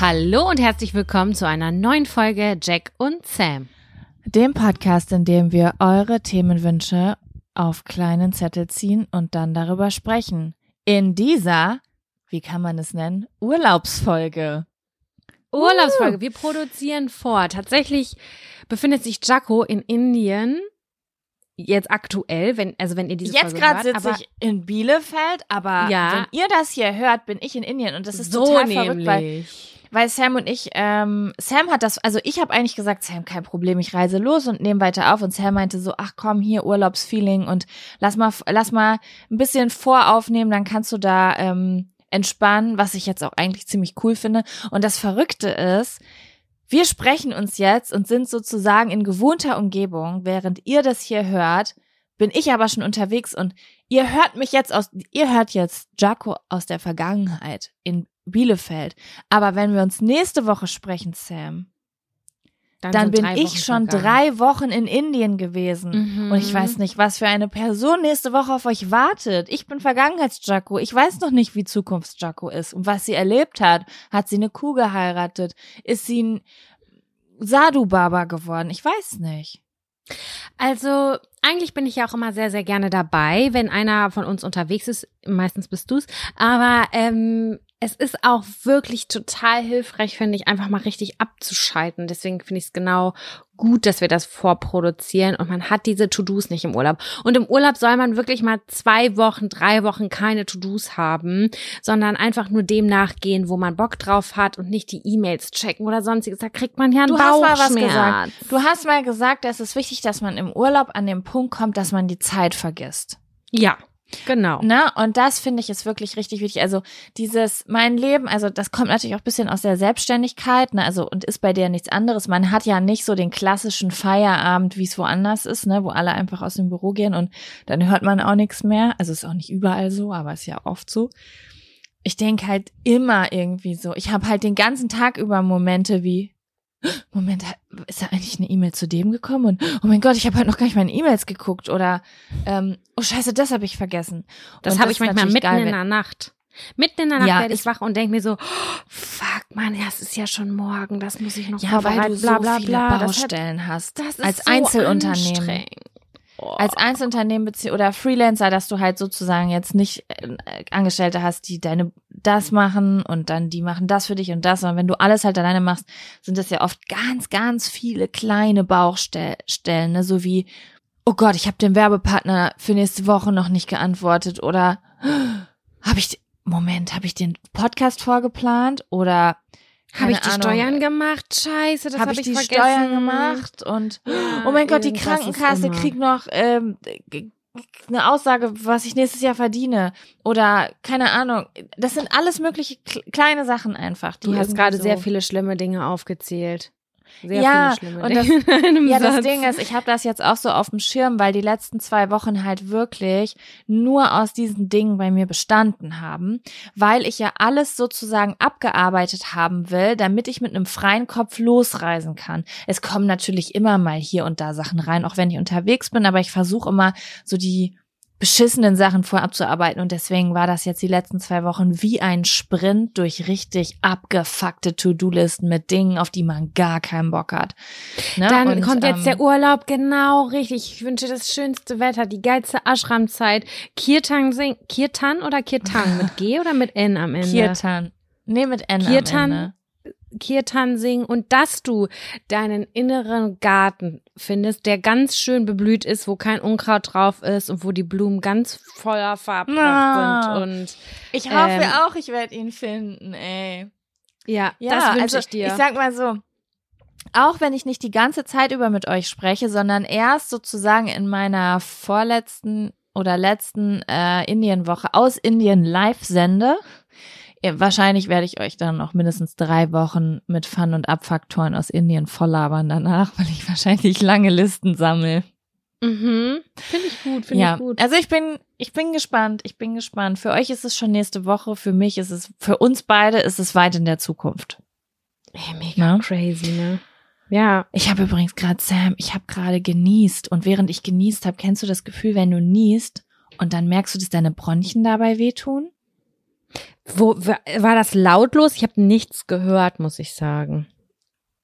Hallo und herzlich willkommen zu einer neuen Folge Jack und Sam. Dem Podcast, in dem wir eure Themenwünsche auf kleinen Zettel ziehen und dann darüber sprechen. In dieser, wie kann man es nennen, Urlaubsfolge. Urlaubsfolge. Wir produzieren vor. Tatsächlich befindet sich Jaco in Indien. Jetzt aktuell, wenn, also wenn ihr diese Jetzt gerade sitze ich in Bielefeld, aber Ja. wenn ihr das hier hört, bin ich in Indien und das ist so total verrückt, weil nämlich. Weil Sam und ich, ähm, Sam hat das, also ich habe eigentlich gesagt, Sam, kein Problem, ich reise los und nehme weiter auf. Und Sam meinte so, ach komm, hier Urlaubsfeeling und lass mal, lass mal ein bisschen voraufnehmen, dann kannst du da ähm, entspannen, was ich jetzt auch eigentlich ziemlich cool finde. Und das Verrückte ist, wir sprechen uns jetzt und sind sozusagen in gewohnter Umgebung, während ihr das hier hört, bin ich aber schon unterwegs und ihr hört mich jetzt aus, ihr hört jetzt Jaco aus der Vergangenheit in Bielefeld. Aber wenn wir uns nächste Woche sprechen, Sam, dann, sind bin ich schon vergangen. drei Wochen in Indien gewesen. Mhm. Und ich weiß nicht, was für eine Person nächste Woche auf euch wartet. Ich bin Vergangenheits-Jaco. Ich weiß noch nicht, wie Zukunfts-Jaco ist und was sie erlebt hat. Hat sie eine Kuh geheiratet? Ist sie ein Sadhu-Baba geworden? Ich weiß nicht. Also, eigentlich bin ich ja auch immer sehr, sehr gerne dabei, wenn einer von uns unterwegs ist. Meistens bist du's. Aber ähm, es ist auch wirklich total hilfreich, finde ich, einfach mal richtig abzuschalten. Deswegen finde ich es genau gut, dass wir das vorproduzieren und man hat diese To-Dos nicht im Urlaub. Und im Urlaub soll man wirklich mal zwei Wochen, drei Wochen keine To-Dos haben, sondern einfach nur dem nachgehen, wo man Bock drauf hat und nicht die E-Mails checken oder sonstiges. Da kriegt man ja einen Du hast mal was Bauchschmerz. gesagt. Du hast mal gesagt, es ist wichtig, dass man im Urlaub an den Punkt kommt, dass man die Zeit vergisst. Ja, genau. Ne? Und das finde ich ist wirklich richtig wichtig. Also dieses, mein Leben, also das kommt natürlich auch ein bisschen aus der Selbstständigkeit, ne? Also und ist bei dir nichts anderes. Man hat ja nicht so den klassischen Feierabend, wie es woanders ist, ne? Wo alle einfach aus dem Büro gehen und dann hört man auch nichts mehr. Also ist auch nicht überall so, aber ist ja oft so. Ich denke halt immer irgendwie so. Ich habe halt den ganzen Tag über Momente wie, Moment, ist da eigentlich eine E-Mail zu dem gekommen? Und oh mein Gott, ich habe halt noch gar nicht meine E-Mails geguckt. Oder ähm, oh scheiße, das habe ich vergessen. Das habe ich manchmal mitten geil, in der Nacht. Mitten in der Nacht Ja, werde ich wach und denke mir so, oh, fuck, man, das ist ja schon morgen, das muss ich noch Ja, weil vorbereiten, du so bla bla viele bla. Das hat- Baustellen hast. Das ist als so Einzelunternehmen. Als Einzelunternehmen oder Freelancer, dass du halt sozusagen jetzt nicht äh, Angestellte hast, die deine das machen und dann die machen das für dich und das. Und wenn du alles halt alleine machst, sind das ja oft ganz, ganz viele kleine Bauchstellen, ne? so wie, oh Gott, ich habe dem Werbepartner für nächste Woche noch nicht geantwortet oder habe ich, Moment, habe ich den Podcast vorgeplant oder Habe ich die Ahnung, Steuern gemacht? Scheiße, das habe habe ich ich die vergessen. Steuern gemacht und oh mein Gott, die Krankenkasse kriegt noch ähm, eine Aussage, was ich nächstes Jahr verdiene oder keine Ahnung. Das sind alles mögliche kle- kleine Sachen einfach. Die Du hast gerade so sehr viele schlimme Dinge aufgezählt. Sehr Ja, viele schlimme und das- Ja, das Satz. Ding ist, ich habe das jetzt auch so auf dem Schirm, weil die letzten zwei Wochen halt wirklich nur aus diesen Dingen bei mir bestanden haben, weil ich ja alles sozusagen abgearbeitet haben will, damit ich mit einem freien Kopf losreisen kann. Es kommen natürlich immer mal hier und da Sachen rein, auch wenn ich unterwegs bin, aber ich versuche immer so die beschissenen Sachen vorab zu arbeiten und deswegen war das jetzt die letzten zwei Wochen wie ein Sprint durch richtig abgefuckte To-Do-Listen mit Dingen, auf die man gar keinen Bock hat. Ne? Dann Und, kommt jetzt ähm, der Urlaub, genau richtig. Ich wünsche das schönste Wetter, die geilste Ashram-Zeit. Kirtan sing, Kirtan oder Kirtan mit G oder mit N am Ende? Kirtan. Nee, mit N Kirtan? am Ende. Kirtan singen und dass du deinen inneren Garten findest, der ganz schön beblüht ist, wo kein Unkraut drauf ist und wo die Blumen ganz voller Farbpracht Ah. sind und Ich hoffe Ähm, auch, ich werde ihn finden, ey. ja, Ja, das wünsche also ich dir. Ich sag mal so, auch wenn ich nicht die ganze Zeit über mit euch spreche, sondern erst sozusagen in meiner vorletzten oder letzten äh, Indienwoche aus Indien live sende, ja, wahrscheinlich werde ich euch dann noch mindestens drei Wochen mit Fun- und Abfaktoren aus Indien volllabern danach, weil ich wahrscheinlich lange Listen sammle. mhm. Finde ich gut, finde ja, ich gut. also ich bin, ich bin gespannt, ich bin gespannt. Für euch ist es schon nächste Woche, für mich ist es, für uns beide ist es weit in der Zukunft. Ey, mega Ne? crazy, ne? Ja. Ich habe übrigens gerade, Sam, ich habe gerade genießt und während ich genießt habe, kennst du das Gefühl, wenn du niest und dann merkst du, dass deine Bronchien dabei wehtun? Wo wa- war das lautlos? Ich habe nichts gehört, muss ich sagen.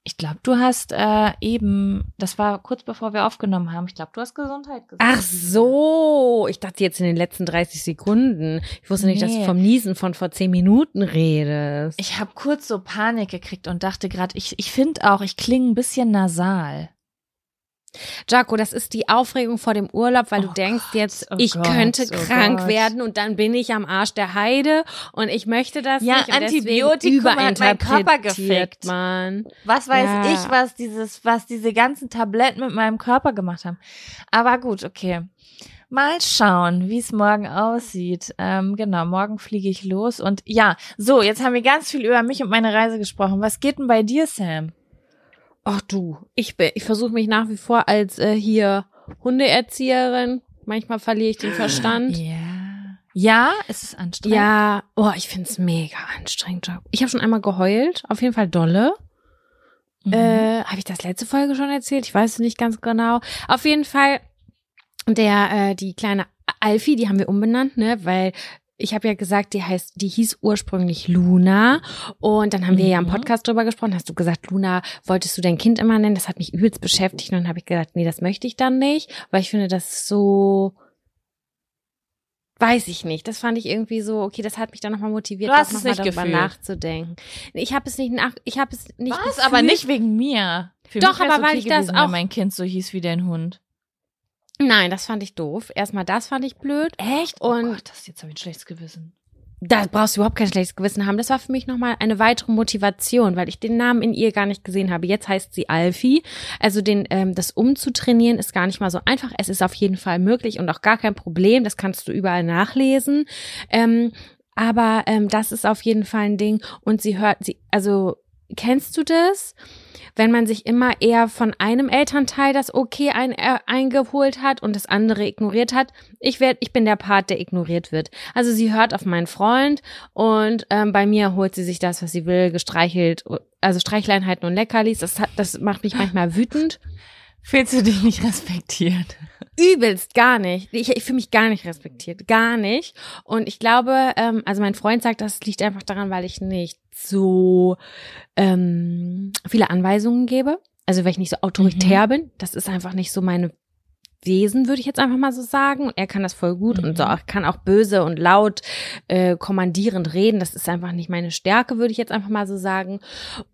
Ich glaube, du hast äh, eben, das war kurz bevor wir aufgenommen haben, ich glaube, du hast Gesundheit gesagt. Ach so, ich dachte jetzt in den letzten 30 Sekunden. Ich wusste nicht, dass du Nee. vom Niesen von vor 10 Minuten redest. Ich habe kurz so Panik gekriegt und dachte gerade, ich, ich finde auch, ich klinge ein bisschen nasal. Jaco, das ist die Aufregung vor dem Urlaub, weil du Oh denkst Gott, jetzt, oh ich Gott, könnte oh krank Gott. werden und dann bin ich am Arsch der Heide und ich möchte das Ja, nicht. deswegen Antibiotikum hat meinen Körper gefickt. Man. Was weiß Ja. ich, was dieses, was diese ganzen Tabletten mit meinem Körper gemacht haben. Aber gut, okay. Mal schauen, wie es morgen aussieht. Ähm, genau, morgen fliege ich los. Und ja, so, jetzt haben wir ganz viel über mich und meine Reise gesprochen. Was geht denn bei dir, Sam? Ach du, ich bin, ich versuche mich nach wie vor als äh, hier Hundeerzieherin. Manchmal verliere ich den Verstand. Ja. Ja, es ist anstrengend. Ja, oh, ich find's mega anstrengend. Job. Ich habe schon einmal geheult, auf jeden Fall dolle. Mhm. Äh, habe ich das letzte Folge schon erzählt? Ich weiß es nicht ganz genau. Auf jeden Fall der äh, die kleine Alfie, die haben wir umbenannt, ne, weil ich habe ja gesagt, die heißt, die hieß ursprünglich Luna und dann haben wir ja im Mhm. Podcast drüber gesprochen. Hast du gesagt, Luna, wolltest du dein Kind immer nennen? Das hat mich übelst beschäftigt und dann habe ich gesagt, nee, das möchte ich dann nicht, weil ich finde, das so Weiß ich nicht. Das fand ich irgendwie so, okay, das hat mich dann nochmal motiviert, Du hast es nicht darüber gefühlt. nachzudenken. Ich habe es nicht nach, ich habe es nicht. Was? gefühlt. Aber nicht wegen mir. Für Doch, aber weil okay ich das gewesen, auch- Wenn mein Kind so hieß wie dein Hund. Nein, das fand ich doof. Erstmal das fand ich blöd. Echt? Und- oh Gott, das jetzt habe ich ein schlechtes Gewissen. Da brauchst du überhaupt kein schlechtes Gewissen haben. Das war für mich nochmal eine weitere Motivation, weil ich den Namen in ihr gar nicht gesehen habe. Jetzt heißt sie Alfie. Also den, ähm, das umzutrainieren ist gar nicht mal so einfach. Es ist auf jeden Fall möglich und auch gar kein Problem. Das kannst du überall nachlesen. Ähm, aber ähm, das ist auf jeden Fall ein Ding. Und sie hört, sie, also kennst du das? Wenn man sich immer eher von einem Elternteil das Okay ein, äh, eingeholt hat und das andere ignoriert hat. Ich werd, ich bin der Part, der ignoriert wird. Also sie hört auf meinen Freund und ähm, bei mir holt sie sich das, was sie will, gestreichelt, also Streichleinheiten und Leckerlis. Das, hat, das macht mich manchmal wütend. Fühlst du dich nicht respektiert? Übelst, gar nicht. Ich, ich fühle mich gar nicht respektiert, gar nicht. Und ich glaube, ähm, also mein Freund sagt, das liegt einfach daran, weil ich nicht so ähm, viele Anweisungen gebe. Also weil ich nicht so autoritär bin. Das ist einfach nicht so meine Wesen, würde ich jetzt einfach mal so sagen. Er kann das voll gut und so Mhm. auch, kann auch böse und laut äh, kommandierend reden. Das ist einfach nicht meine Stärke, würde ich jetzt einfach mal so sagen.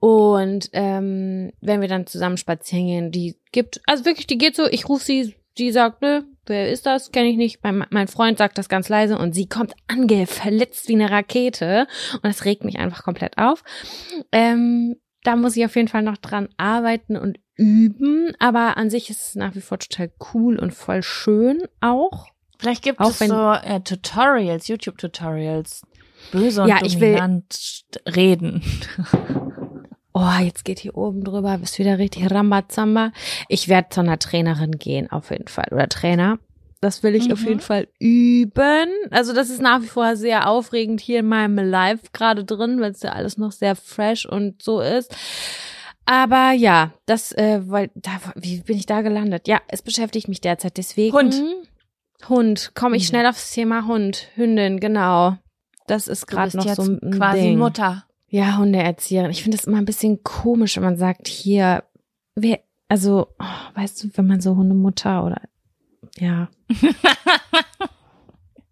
Und ähm, wenn wir dann zusammen spazieren gehen, die gibt, also wirklich, die geht so, ich rufe sie, die sagt, nö, wer ist das? Kenne ich nicht. Mein, mein Freund sagt das ganz leise und sie kommt angeverletzt wie eine Rakete und das regt mich einfach komplett auf. Ähm, da muss ich auf jeden Fall noch dran arbeiten und üben, aber an sich ist es nach wie vor total cool und voll schön auch. Vielleicht gibt Auch es so äh, Tutorials, YouTube-Tutorials. Böse und Ja, ich will- dominant reden. Oh, jetzt geht hier oben drüber, bist wieder richtig Rambazamba. Ich werde zu einer Trainerin gehen, auf jeden Fall. Oder Trainer. Das will ich auf Mhm. jeden Fall üben. Also das ist nach wie vor sehr aufregend hier in meinem Live gerade drin, weil es ja alles noch sehr fresh und so ist. Aber ja, das, äh, weil, da, wie bin ich da gelandet? Ja, es beschäftigt mich derzeit deswegen. Hund. Hund. Komme ich Mhm. schnell aufs Thema Hund, Hündin, genau. Das ist gerade noch jetzt so ein quasi Ding. Mutter. Ja, Hundeerzieherin. Ich finde es immer ein bisschen komisch, wenn man sagt, hier, wer, also, oh, weißt du, wenn man so Hundemutter oder, ja.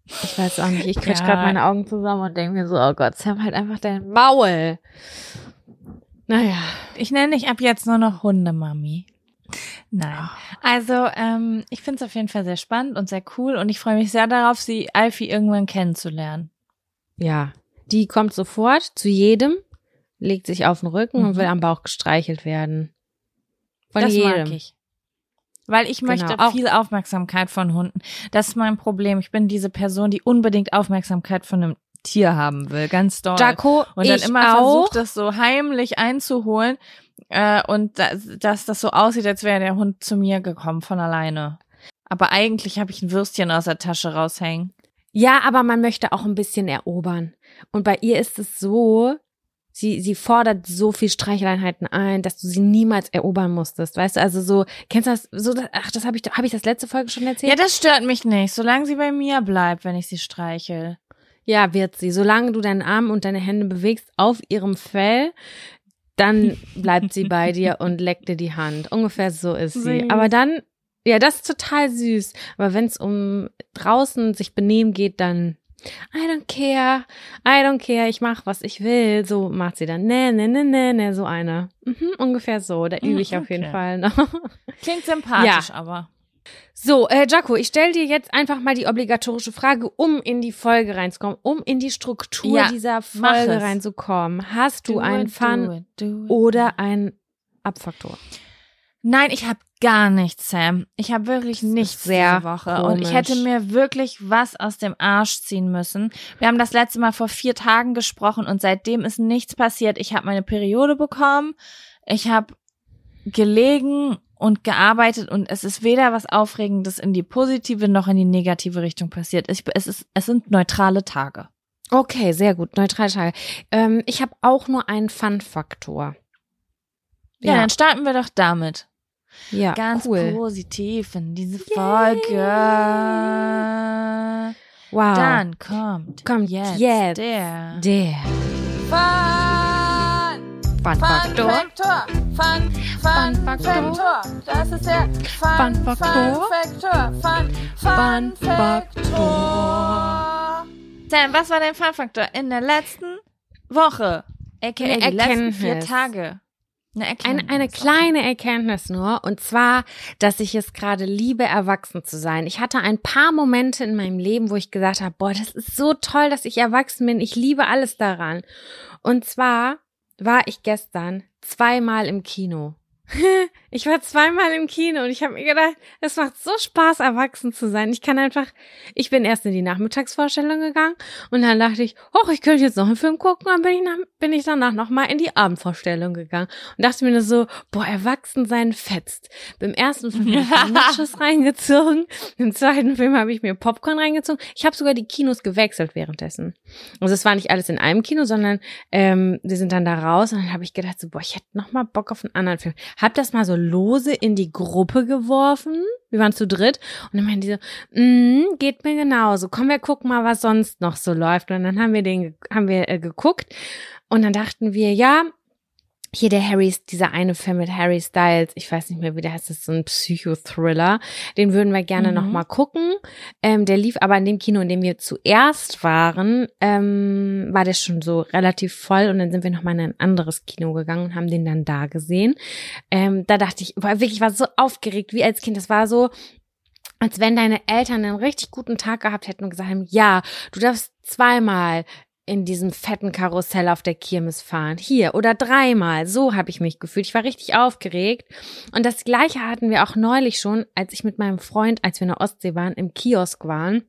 ich weiß auch nicht. Ich krieg Ja. gerade meine Augen zusammen und denke mir so, oh Gott, Sam halt einfach dein Maul. Naja. Ich nenne dich ab jetzt nur noch Hundemami. Nein. Also, ähm, ich finde es auf jeden Fall sehr spannend und sehr cool und ich freue mich sehr darauf, sie Alfie irgendwann kennenzulernen. Ja. Die kommt sofort zu jedem, legt sich auf den Rücken und Mhm. will am Bauch gestreichelt werden. Von das jedem. mag ich. Weil ich möchte Genau, auch- viel Aufmerksamkeit von Hunden. Das ist mein Problem. Ich bin diese Person, die unbedingt Aufmerksamkeit von einem Tier haben will. Ganz doll. Jaco, und dann immer versucht, das so heimlich einzuholen. Äh, und dass, dass das so aussieht, als wäre der Hund zu mir gekommen von alleine. Aber eigentlich habe ich ein Würstchen aus der Tasche raushängen. Ja, aber man möchte auch ein bisschen erobern. Und bei ihr ist es so, sie, sie fordert so viel Streicheleinheiten ein, dass du sie niemals erobern musstest. Weißt du, also so, kennst du das, so, ach, das habe ich, habe ich das letzte Folge schon erzählt? Ja, das stört mich nicht, solange sie bei mir bleibt, wenn ich sie streichel. Ja, wird sie. Solange du deinen Arm und deine Hände bewegst auf ihrem Fell, dann bleibt sie bei dir und leckt dir die Hand. Ungefähr so ist sie. Aber dann, ja, das ist total süß. Aber wenn es um draußen sich benehmen geht, dann I don't care, I don't care, ich mach, was ich will. So macht sie dann, ne, ne, ne, ne, ne, so eine. Mhm, ungefähr so. Da übe ich auf jeden Okay. Fall noch. Klingt sympathisch, aber. So, äh, Jaco, ich stell dir jetzt einfach mal die obligatorische Frage, um in die Folge reinzukommen, um in die Struktur Ja, dieser Folge reinzukommen. Hast du Do einen it, Fun do it, do it. oder einen Abfaktor? Nein, ich habe gar nichts, Sam. Ich habe wirklich nichts sehr diese Woche. Und ich komisch. hätte mir wirklich was aus dem Arsch ziehen müssen. Wir haben das letzte Mal vor vier Tagen gesprochen und seitdem ist nichts passiert. Ich habe meine Periode bekommen. Ich habe gelegen und gearbeitet und es ist weder was Aufregendes in die positive noch in die negative Richtung passiert. Ich, es, ist, es sind neutrale Tage. Okay, sehr gut. Neutral Tage. Ähm, ich habe auch nur einen Fun-Faktor. Ja, Ja. dann starten wir doch damit. Ja, Ganz cool. positiv in diese Yay. Folge. Wow. Dann kommt, Kommt jetzt, jetzt der Der Fun, Fun-Faktor. Faktor. Fun, Fun Faktor. Das ist der Fun Faktor. Faktor. Fun, Fun Faktor. Sam, was war dein Fun Faktor in der letzten Woche? AKA die letzten vier. Tage. Eine Erkenntnis. Eine, eine kleine Erkenntnis nur, und zwar, dass ich es gerade liebe, erwachsen zu sein. Ich hatte ein paar Momente in meinem Leben, wo ich gesagt habe, boah, das ist so toll, dass ich erwachsen bin. Ich liebe alles daran. Und zwar war ich gestern zweimal im Kino. Ich war zweimal im Kino und ich habe mir gedacht, es macht so Spaß, erwachsen zu sein. Ich kann einfach, ich bin erst in die Nachmittagsvorstellung gegangen und dann dachte ich, oh, ich könnte jetzt noch einen Film gucken. Und dann bin ich, nach, bin ich danach nochmal in die Abendvorstellung gegangen und dachte mir nur so, boah, erwachsen sein fetzt. Beim ersten Film habe ich Nachos reingezogen, im zweiten Film habe ich mir Popcorn reingezogen. Ich habe sogar die Kinos gewechselt währenddessen. Also es war nicht alles in einem Kino, sondern ähm, wir sind dann da raus und dann habe ich gedacht, so, boah, ich hätte noch mal Bock auf einen anderen Film. Hab das mal so lose in die Gruppe geworfen. Wir waren zu dritt und dann meinten die so, mm, geht mir genauso. Komm, wir gucken mal, was sonst noch so läuft. Und dann haben wir den, haben wir äh, geguckt und dann dachten wir, ja, hier der Harry, dieser eine Film mit Harry Styles, ich weiß nicht mehr, wie der heißt, das ist so ein Psychothriller. Den würden wir gerne Mhm. noch mal gucken. Ähm, der lief aber in dem Kino, in dem wir zuerst waren, ähm, war der schon so relativ voll und dann sind wir noch mal in ein anderes Kino gegangen und haben den dann da gesehen. Ähm, da dachte ich, war wirklich, ich war so aufgeregt wie als Kind. Das war so, als wenn deine Eltern einen richtig guten Tag gehabt hätten und gesagt haben, ja, du darfst zweimal in diesem fetten Karussell auf der Kirmes fahren. Hier oder dreimal. So habe ich mich gefühlt. Ich war richtig aufgeregt. Und das gleiche hatten wir auch neulich schon, als ich mit meinem Freund, als wir in der Ostsee waren, im Kiosk waren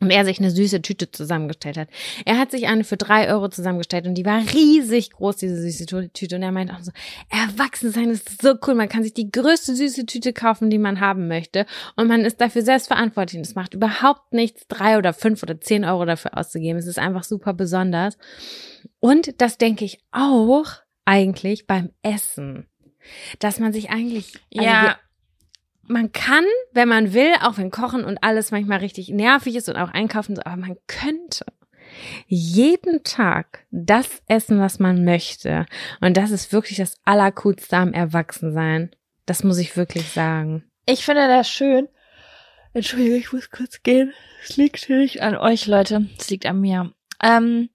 und er sich eine süße Tüte zusammengestellt hat. Er hat sich eine für drei Euro zusammengestellt und die war riesig groß, diese süße Tüte. Und er meint auch so, erwachsen sein ist so cool. Man kann sich die größte süße Tüte kaufen, die man haben möchte. Und man ist dafür selbst verantwortlich. Und es macht überhaupt nichts, drei oder fünf oder zehn Euro dafür auszugeben. Es ist einfach super besonders. Und das denke ich auch eigentlich beim Essen. Dass man sich eigentlich, also ja, man kann, wenn man will, auch wenn Kochen und alles manchmal richtig nervig ist und auch einkaufen, aber man könnte jeden Tag das essen, was man möchte. Und das ist wirklich das Allercoolste am Erwachsensein. Das muss ich wirklich sagen. Ich finde das schön. Entschuldigung, ich muss kurz gehen. Es liegt nicht an euch, Leute. Es liegt an mir. Ähm,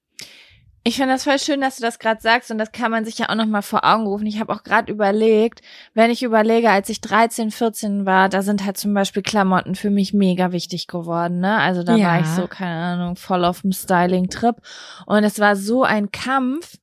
ich finde das voll schön, dass du das gerade sagst und das kann man sich ja auch noch mal vor Augen rufen. Ich habe auch gerade überlegt, wenn ich überlege, als ich 13, 14 war, da sind halt zum Beispiel Klamotten für mich mega wichtig geworden. Ne? Also da ja. war ich so keine Ahnung voll auf dem Styling-Trip und es war so ein Kampf,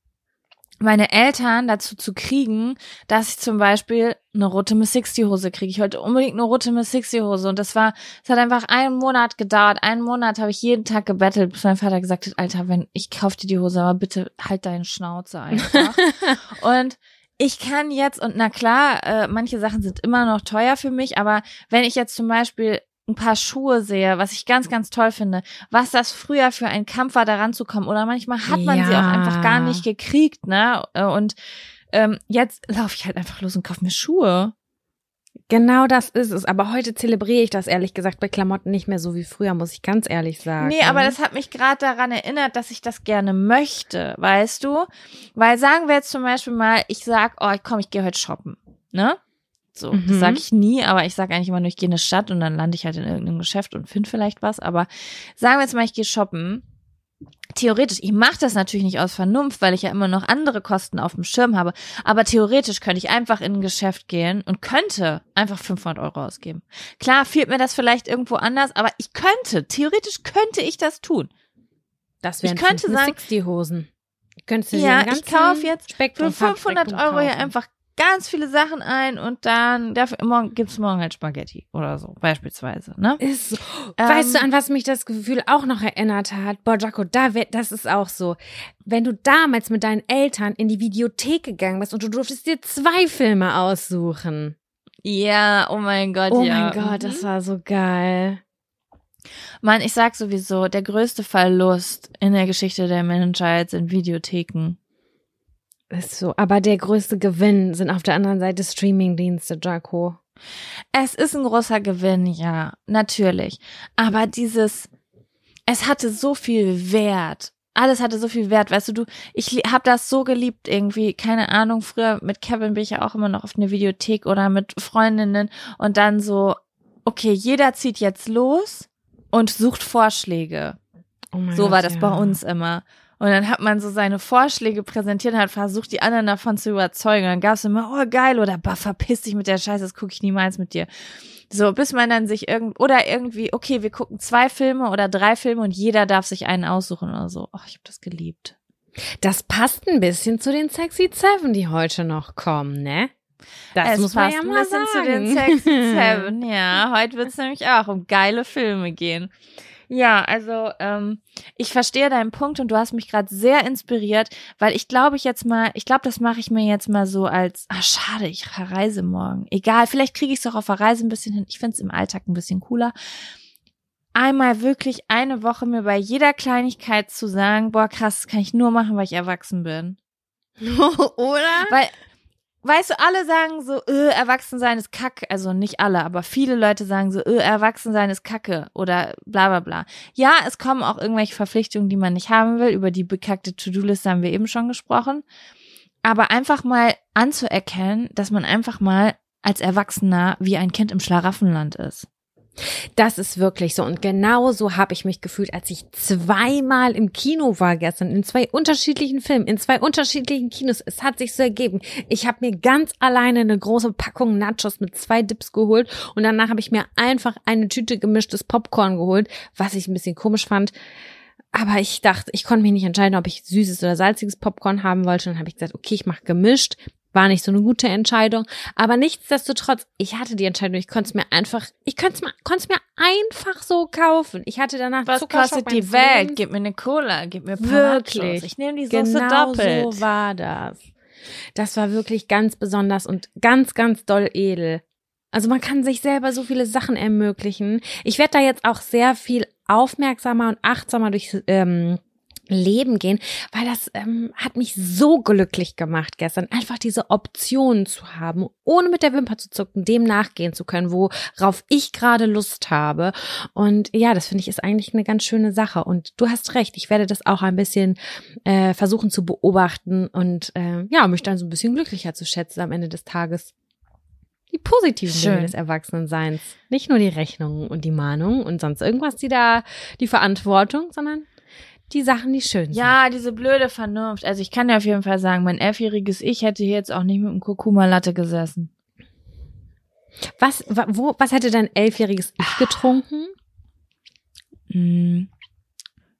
meine Eltern dazu zu kriegen, dass ich zum Beispiel eine rote Miss 60 Hose kriege. Ich wollte unbedingt eine rote Miss 60 Hose und das war, es hat einfach einen Monat gedauert. Einen Monat habe ich jeden Tag gebettelt, bis mein Vater gesagt hat, Alter, wenn ich kauf dir die Hose, aber bitte halt deinen Schnauze einfach. und ich kann jetzt, und na klar, äh, manche Sachen sind immer noch teuer für mich, aber wenn ich jetzt zum Beispiel ein paar Schuhe sehe, was ich ganz, ganz toll finde, was das früher für ein Kampf war, da ranzukommen. Oder manchmal hat man ja. sie auch einfach gar nicht gekriegt, ne? Und ähm, jetzt laufe ich halt einfach los und kaufe mir Schuhe. Genau das ist es. Aber heute zelebriere ich das ehrlich gesagt bei Klamotten nicht mehr so wie früher, muss ich ganz ehrlich sagen. Nee, aber das hat mich gerade daran erinnert, dass ich das gerne möchte, weißt du? Weil sagen wir jetzt zum Beispiel mal, ich sag, oh, komm, ich gehe heute shoppen, ne? So, mhm. das sage ich nie, aber ich sage eigentlich immer nur, ich gehe in eine Stadt und dann lande ich halt in irgendeinem Geschäft und finde vielleicht was. Aber sagen wir jetzt mal, ich gehe shoppen. Theoretisch, ich mache das natürlich nicht aus Vernunft, weil ich ja immer noch andere Kosten auf dem Schirm habe. Aber theoretisch könnte ich einfach in ein Geschäft gehen und könnte einfach 500 Euro ausgeben. Klar, fehlt mir das vielleicht irgendwo anders, aber ich könnte, theoretisch könnte ich das tun. Das wären ich könnte sagen, die Hosen. Könntest du ja, ich kaufe jetzt für 500 Euro hier einfach ganz viele Sachen ein und dann dafür morgen gibt's morgen halt Spaghetti oder so beispielsweise, ne? Ist so. Ähm, weißt du, an was mich das Gefühl auch noch erinnert hat? Boah, Jaco, da das ist auch so. Wenn du damals mit deinen Eltern in die Videothek gegangen bist und du durftest dir zwei Filme aussuchen. Ja, oh mein Gott, oh ja. Oh mein Gott, das mhm. war so geil. Mann, ich sag sowieso, der größte Verlust in der Geschichte der Menschheit sind Videotheken. Ist so. Aber der größte Gewinn sind auf der anderen Seite Streamingdienste, Jaco. Es ist ein großer Gewinn, ja, natürlich. Aber dieses, es hatte so viel Wert. Alles hatte so viel Wert, weißt du, du, ich hab das so geliebt irgendwie, keine Ahnung, früher mit Kevin bin ich ja auch immer noch auf eine Videothek oder mit Freundinnen und dann so, okay, jeder zieht jetzt los und sucht Vorschläge. Oh so Gott, war das ja. bei uns immer. Und dann hat man so seine Vorschläge präsentiert und hat versucht, die anderen davon zu überzeugen. Und dann gab es immer, oh geil, oder bah, verpiss dich mit der Scheiße, das gucke ich niemals mit dir. So, bis man dann sich irgend oder irgendwie, okay, wir gucken zwei Filme oder drei Filme und jeder darf sich einen aussuchen oder so. Ach, ich habe das geliebt. Das passt ein bisschen zu den Sexy Seven, die heute noch kommen, ne? Das es muss man ja mal sagen. zu den Sexy Seven, ja. Heute wird es nämlich auch um geile Filme gehen. Ja, also ähm, ich verstehe deinen Punkt und du hast mich gerade sehr inspiriert, weil ich glaube ich jetzt mal, ich glaube, das mache ich mir jetzt mal so als, ah schade, ich verreise morgen. Egal, vielleicht kriege ich es auch auf der Reise ein bisschen hin. Ich finde es im Alltag ein bisschen cooler. Einmal wirklich eine Woche mir bei jeder Kleinigkeit zu sagen, boah krass, das kann ich nur machen, weil ich erwachsen bin. Oder? Weil weißt du, alle sagen so, äh, Erwachsensein ist Kacke. Also nicht alle, aber viele Leute sagen so, äh, Erwachsensein ist Kacke oder bla bla bla. Ja, es kommen auch irgendwelche Verpflichtungen, die man nicht haben will. Über die bekackte To-Do-Liste haben wir eben schon gesprochen. Aber einfach mal anzuerkennen, dass man einfach mal als Erwachsener wie ein Kind im Schlaraffenland ist. Das ist wirklich so. Und genau so habe ich mich gefühlt, als ich zweimal im Kino war gestern, in zwei unterschiedlichen Filmen, in zwei unterschiedlichen Kinos. Es hat sich so ergeben. Ich habe mir ganz alleine eine große Packung Nachos mit zwei Dips geholt und danach habe ich mir einfach eine Tüte gemischtes Popcorn geholt, was ich ein bisschen komisch fand. Aber ich dachte, ich konnte mich nicht entscheiden, ob ich süßes oder salziges Popcorn haben wollte. Und dann habe ich gesagt, okay, ich mache gemischt. War nicht so eine gute Entscheidung. Aber nichtsdestotrotz, ich hatte die Entscheidung, ich konnte es mir einfach, ich konnte es mir, konnte es mir einfach so kaufen. Ich hatte danach Was kostet die Welt? Gib mir eine Cola, gib mir Wirklich. Ich nehme die Soße Genau doppelt. so war das. Das war wirklich ganz besonders und ganz, ganz doll edel. Also man kann sich selber so viele Sachen ermöglichen. Ich werde da jetzt auch sehr viel aufmerksamer und achtsamer durchs ähm, Leben gehen, weil das ähm, hat mich so glücklich gemacht gestern, einfach diese Optionen zu haben, ohne mit der Wimper zu zucken, dem nachgehen zu können, worauf ich gerade Lust habe. Und ja, das finde ich ist eigentlich eine ganz schöne Sache. Und du hast recht, ich werde das auch ein bisschen äh, versuchen zu beobachten und äh, ja, mich dann so ein bisschen glücklicher zu schätzen am Ende des Tages. Die positiven Dinge Schön. des Erwachsenenseins. Nicht nur die Rechnungen und die Mahnungen und sonst irgendwas, die da, die Verantwortung, sondern die Sachen, die schön sind. Ja, diese blöde Vernunft. Also ich kann dir auf jeden Fall sagen, mein elfjähriges Ich hätte hier jetzt auch nicht mit einem Kurkuma-Latte gesessen. Was, wa- wo, was hätte dein elfjähriges Ich getrunken? Hm,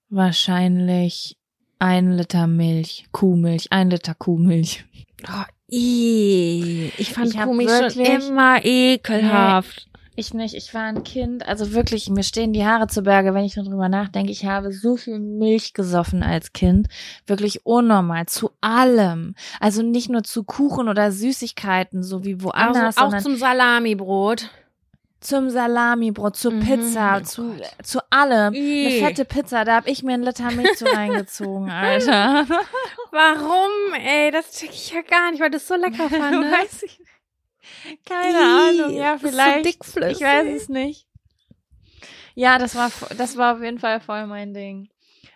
wahrscheinlich ein Liter Milch, Kuhmilch, ein Liter Kuhmilch. Oh, ih, ich fand Ich Kuhmilch schon immer ekelhaft. Ich nicht, ich war ein Kind, also wirklich, mir stehen die Haare zu Berge, wenn ich nur drüber nachdenke. Ich habe so viel Milch gesoffen als Kind. Wirklich unnormal, zu allem. Also nicht nur zu Kuchen oder Süßigkeiten, so wie woanders, Also auch zum Salamibrot. zum Salamibrot, zur Mhm. Pizza, Oh zu, Gott. zu allem. Ih. Eine fette Pizza, da hab ich mir einen Liter Milch zu reingezogen, Alter. Warum, ey? Das check ich ja gar nicht, weil das so lecker fand. Weiß ich. Keine Ih, Ahnung, ja, so vielleicht. dickflüssig. ich weiß es nicht. Ja, das war, das war auf jeden Fall voll mein Ding.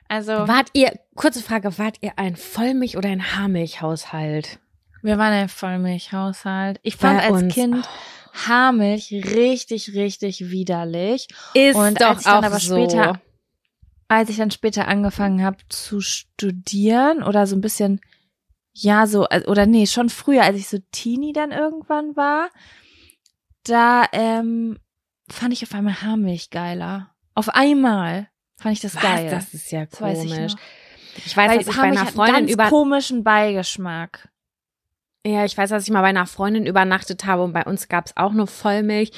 Also, Wart ihr, kurze Frage, wart ihr ein Vollmilch- oder ein Haarmilchhaushalt? wir waren ein Vollmilchhaushalt. Ich fand Bei als uns Kind Haarmilch richtig, richtig widerlich. Ist Und doch als ich dann auch aber so. später- als ich dann später angefangen habe zu studieren oder so ein bisschen, ja, so, äh, oder nee, schon früher, als ich so Teenie dann irgendwann war, da ähm, fand ich auf einmal Haarmilch geiler. Auf einmal fand ich das Was? geil. Das ist ja Das weiß ich komisch. noch. Ich, weiß, Weil dass ich bei einer Freundin einen ganz über komischen Beigeschmack. Ja, ich weiß, dass ich mal bei einer Freundin übernachtet habe und bei uns gab's auch nur Vollmilch.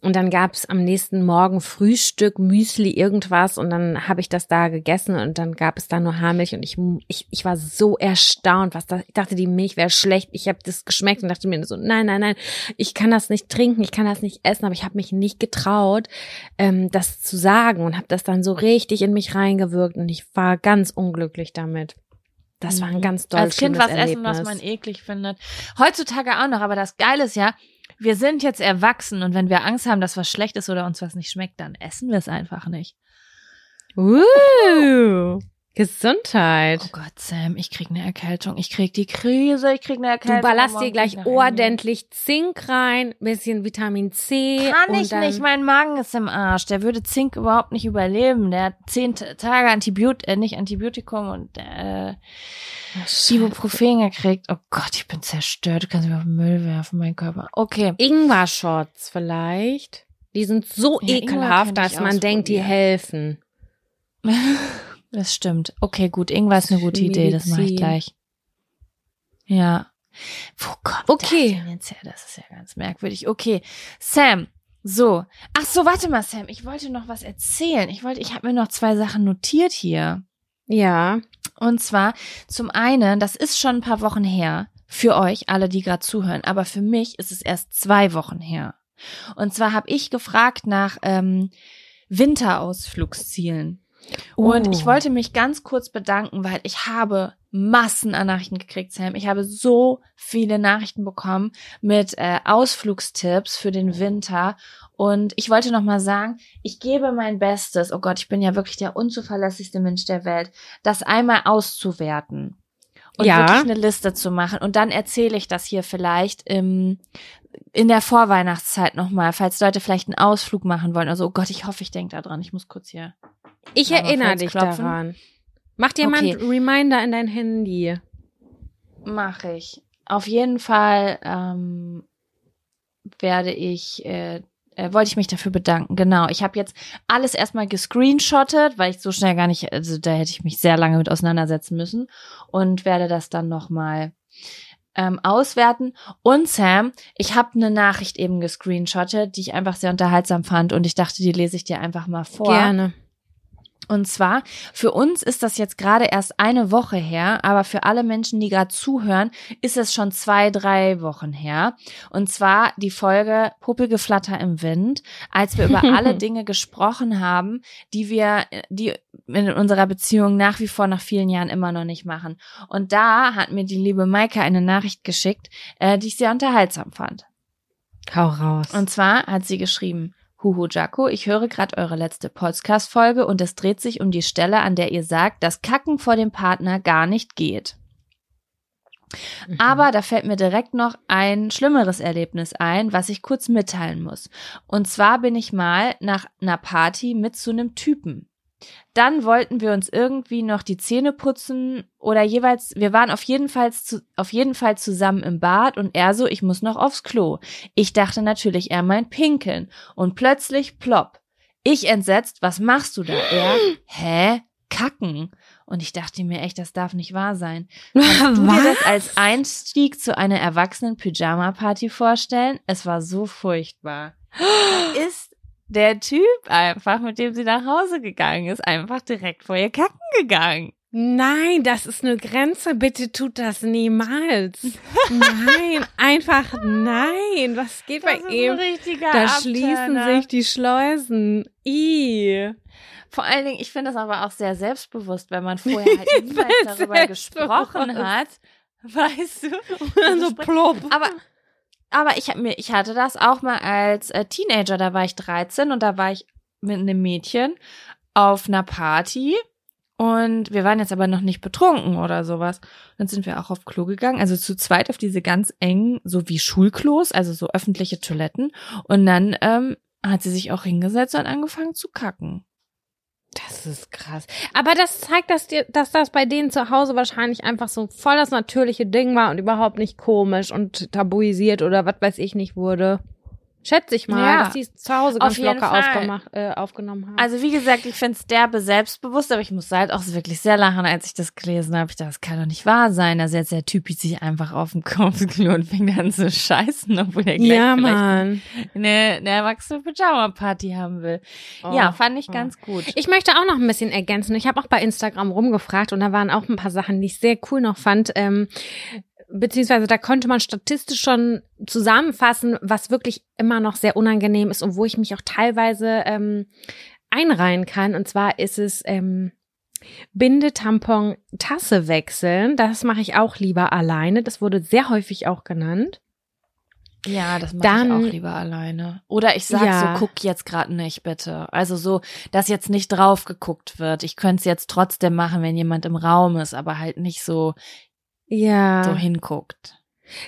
Und dann gab's am nächsten Morgen Frühstück, Müsli, irgendwas. Und dann habe ich das da gegessen und dann gab es da nur Haarmilch. Und ich, ich, ich war so erstaunt, was da, ich dachte, die Milch wäre schlecht. Ich habe das geschmeckt und dachte mir so, nein, nein, nein, ich kann das nicht trinken, ich kann das nicht essen, aber ich habe mich nicht getraut, ähm, das zu sagen und habe das dann so richtig in mich reingewirkt. Und ich war ganz unglücklich damit. Das war ein ganz doll Mhm. Als Kind was essen, was Erlebnis. man eklig findet. Heutzutage auch noch, aber das Geile ist ja, wir sind jetzt erwachsen und wenn wir Angst haben, dass was schlecht ist oder uns was nicht schmeckt, dann essen wir es einfach nicht. Uh, Gesundheit. Oh Gott, Sam, ich krieg eine Erkältung. Ich krieg die Krise, ich krieg eine Du Erkältung. ballerst morgen dir gleich eine ordentlich Zink rein, bisschen Vitamin C. Kann ich nicht, mein Magen ist im Arsch. Der würde Zink überhaupt nicht überleben. Der hat zehn Tage Antibiotikum, äh, nicht Antibiotikum und äh, Ibuprofen gekriegt. Oh Gott, ich bin zerstört. Du kannst mich auf den Müll werfen, mein Körper. Okay. Ingwer-Shots vielleicht. Die sind so Ja, ekelhaft, dass man denkt, die helfen. Das stimmt. Okay, gut. Ingwer ist eine gute Idee. Das mache ich Medizin. gleich. Ja. Wo kommt Okay. das denn jetzt her? Das ist ja ganz merkwürdig. Okay. Sam. So. Ach so, warte mal, Sam. Ich wollte noch was erzählen. Ich wollte, ich habe mir noch zwei Sachen notiert hier. Ja. Und zwar zum einen, das ist schon ein paar Wochen her für euch, alle, die gerade zuhören, aber für mich ist es erst zwei Wochen her. Und zwar habe ich gefragt nach ähm, Winterausflugszielen. Und Oh. ich wollte mich ganz kurz bedanken, weil ich habe Massen an Nachrichten gekriegt, Sam. Ich habe so viele Nachrichten bekommen mit äh, Ausflugstipps für den Winter. Und ich wollte noch mal sagen, ich gebe mein Bestes. Oh Gott, ich bin ja wirklich der unzuverlässigste Mensch der Welt, das einmal auszuwerten und Ja. wirklich eine Liste zu machen. Und dann erzähle ich das hier vielleicht im in der Vorweihnachtszeit nochmal, falls Leute vielleicht einen Ausflug machen wollen. Also, oh Gott, ich hoffe, ich denke da dran. Ich muss kurz hier. Ich erinnere dich klopfen. daran. Macht jemand okay. Reminder in dein Handy? Mach ich. Auf jeden Fall ähm, werde ich äh, äh, wollte ich mich dafür bedanken. Genau. Ich habe jetzt alles erstmal gescreenshottet, weil ich so schnell gar nicht, also da hätte ich mich sehr lange mit auseinandersetzen müssen und werde das dann nochmal ähm, auswerten. Und Sam, ich habe eine Nachricht eben gescreenshottet, die ich einfach sehr unterhaltsam fand und ich dachte, die lese ich dir einfach mal vor. Gerne. Und zwar, für uns ist das jetzt gerade erst eine Woche her, aber für alle Menschen, die gerade zuhören, ist es schon zwei, drei Wochen her. Und zwar die Folge Puppelgeflatter im Wind, als wir über alle Dinge gesprochen haben, die wir, die in unserer Beziehung nach wie vor nach vielen Jahren immer noch nicht machen. Und da hat mir die liebe Maike eine Nachricht geschickt, äh, die ich sehr unterhaltsam fand. Hau raus. Und zwar hat sie geschrieben, Huhu Jaco, ich höre gerade eure letzte Podcast-Folge und es dreht sich um die Stelle, an der ihr sagt, dass Kacken vor dem Partner gar nicht geht. Mhm. Aber da fällt mir direkt noch ein schlimmeres Erlebnis ein, was ich kurz mitteilen muss. Und zwar bin ich mal nach einer Party mit zu einem Typen. Dann wollten wir uns irgendwie noch die Zähne putzen oder jeweils, wir waren auf jeden Fall, zu, auf jeden Fall zusammen im Bad und er so, ich muss noch aufs Klo. Ich dachte natürlich, er meint pinkeln. Und plötzlich plopp. Ich entsetzt, was machst du da? Er, hä? Kacken. Und ich dachte mir echt, das darf nicht wahr sein. Kannst du dir das als Einstieg zu einer erwachsenen Pyjama-Party vorstellen? Es war so furchtbar. ist der Typ einfach, mit dem sie nach Hause gegangen ist, einfach direkt vor ihr kacken gegangen. Nein, das ist eine Grenze. Bitte tut das niemals. nein, einfach nein. Was geht das bei ihm? da schließen sich die Schleusen. I. Vor allen Dingen, ich finde das aber auch sehr selbstbewusst, wenn man vorher halt niemals darüber gesprochen hat. Weißt du? Und dann so plopp. Aber aber ich mir, ich hatte das auch mal als äh, Teenager, da war ich 13 und da war ich mit einem Mädchen auf einer Party und wir waren jetzt aber noch nicht betrunken oder sowas. Dann sind wir auch auf Klo gegangen, also zu zweit auf diese ganz engen, so wie Schulklos, also so öffentliche Toiletten. Und dann ähm, hat sie sich auch hingesetzt und angefangen zu kacken. Das ist krass. Aber das zeigt, dass, dir, dass das bei denen zu Hause wahrscheinlich einfach so voll das natürliche Ding war und überhaupt nicht komisch und tabuisiert oder was weiß ich nicht wurde. Schätze ich mal, ja, dass die zu Hause ganz locker aufgemacht, äh, aufgenommen haben. Also wie gesagt, ich finde es derbe selbstbewusst, aber ich musste halt auch wirklich sehr lachen, als ich das gelesen habe. Ich dachte, das kann doch nicht wahr sein. Also jetzt der Typ sich einfach auf den Kopf und fängt an zu scheißen, obwohl er gleich ja, Mann. eine, eine erwachsene Pyjama-Party haben will. Oh, ja, fand ich oh. ganz gut. Ich möchte auch noch ein bisschen ergänzen. Ich habe auch bei Instagram rumgefragt und da waren auch ein paar Sachen, die ich sehr cool noch fand. Ähm, beziehungsweise da konnte man statistisch schon zusammenfassen, was wirklich immer noch sehr unangenehm ist und wo ich mich auch teilweise ähm, einreihen kann. Und zwar ist es ähm, Binde, Tampon, Tasse wechseln. Das mache ich auch lieber alleine. Das wurde sehr häufig auch genannt. Ja, das mache ich auch lieber alleine. Oder ich sag ja. so, guck jetzt gerade nicht, bitte. Also so, dass jetzt nicht drauf geguckt wird. Ich könnte es jetzt trotzdem machen, wenn jemand im Raum ist, aber halt nicht so, ja. so hinguckt.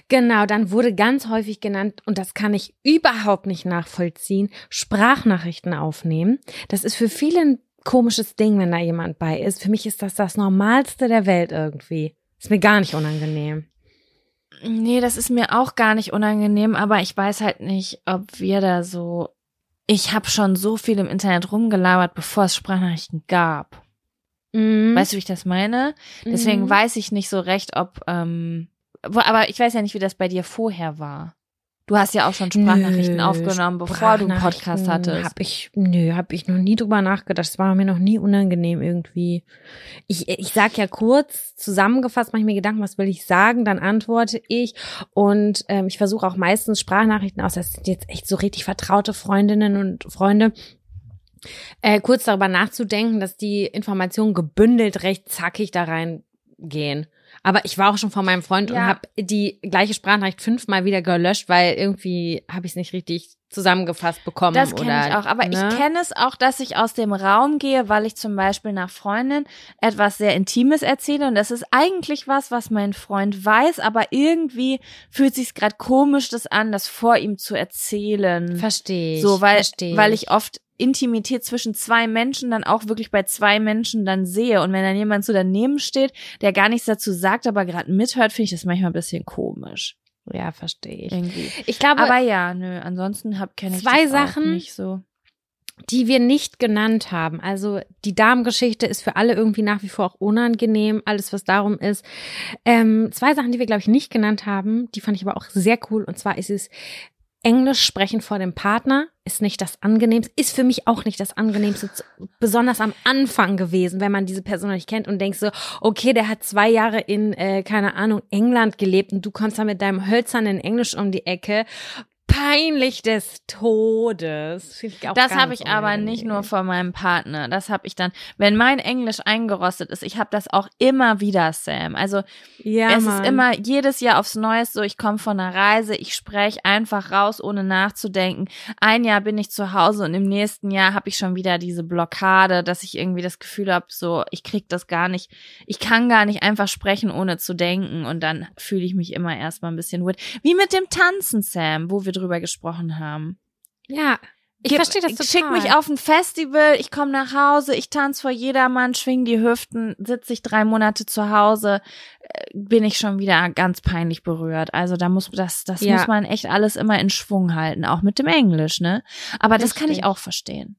Genau, dann wurde ganz häufig genannt, und das kann ich überhaupt nicht nachvollziehen, Sprachnachrichten aufnehmen. Das ist für viele ein komisches Ding, wenn da jemand bei ist. Für mich ist das das Normalste der Welt irgendwie. Ist mir gar nicht unangenehm. Nee, das ist mir auch gar nicht unangenehm, aber ich weiß halt nicht, ob wir da so. Ich habe schon so viel im Internet rumgelabert, bevor es Sprachnachrichten gab. Mhm. Weißt du, wie ich das meine? Deswegen mhm. weiß ich nicht so recht, ob, ähm, aber ich weiß ja nicht, wie das bei dir vorher war. Du hast ja auch schon Sprachnachrichten nö, aufgenommen, bevor du einen Podcast hattest. Hab ich, nö, hab ich noch nie drüber nachgedacht. Das war mir noch nie unangenehm irgendwie. Ich, ich sag ja kurz zusammengefasst, mache ich mir Gedanken, was will ich sagen, dann antworte ich. Und ähm, ich versuche auch meistens Sprachnachrichten aus. Das sind jetzt echt so richtig vertraute Freundinnen und Freunde äh, kurz darüber nachzudenken, dass die Informationen gebündelt recht zackig da reingehen. Aber ich war auch schon von meinem Freund ja. und habe die gleiche Sprachnachricht fünfmal wieder gelöscht, weil irgendwie habe ich es nicht richtig zusammengefasst bekommen. Das kenne ich auch. Aber ne? ich kenne es auch, dass ich aus dem Raum gehe, weil ich zum Beispiel nach Freundin etwas sehr Intimes erzähle. Und das ist eigentlich was, was mein Freund weiß, aber irgendwie fühlt sich gerade komisch, das an, das vor ihm zu erzählen. Verstehe ich. So, weil, versteh weil ich oft Intimität zwischen zwei Menschen dann auch wirklich bei zwei Menschen dann sehe. Und wenn dann jemand so daneben steht, der gar nichts dazu sagt, aber gerade mithört, finde ich das manchmal ein bisschen komisch. Ja, verstehe ich. Irgendwie. Ich glaube, Aber ja, nö, ansonsten hab kenne ich Zwei Sachen, nicht so. die wir nicht genannt haben. Also die Damengeschichte ist für alle irgendwie nach wie vor auch unangenehm, alles was darum ist. Ähm, zwei Sachen, die wir, glaube ich, nicht genannt haben, die fand ich aber auch sehr cool. Und zwar ist es Englisch sprechen vor dem Partner ist nicht das angenehmste, ist für mich auch nicht das angenehmste, besonders am Anfang gewesen, wenn man diese Person nicht kennt und denkst so, okay, der hat zwei Jahre in, äh, keine Ahnung, England gelebt und du kommst da mit deinem hölzernen Englisch um die Ecke. Peinlich des Todes. Das ganz habe ich aber nicht nur von meinem Partner. Das habe ich dann, wenn mein Englisch eingerostet ist, ich habe das auch immer wieder, Sam. Also Ja, es Mann. ist immer jedes Jahr aufs Neues so, ich komme von einer Reise, ich spreche einfach raus, ohne nachzudenken. Ein Jahr bin ich zu Hause und im nächsten Jahr habe ich schon wieder diese Blockade, dass ich irgendwie das Gefühl habe, so, ich krieg das gar nicht, ich kann gar nicht einfach sprechen, ohne zu denken. Und dann fühle ich mich immer erstmal ein bisschen weird. Wie mit dem Tanzen, Sam, wo wir drüber gesprochen haben. Ja, ich Gib- verstehe das total. Schick mich auf ein Festival, ich komme nach Hause, ich tanze vor jedermann, schwing die Hüften, sitze ich drei Monate zu Hause, äh, bin ich schon wieder ganz peinlich berührt. Also da muss das, das Ja. muss man echt alles immer in Schwung halten, auch mit dem Englisch, ne? Aber das kann ich Richtig. auch verstehen.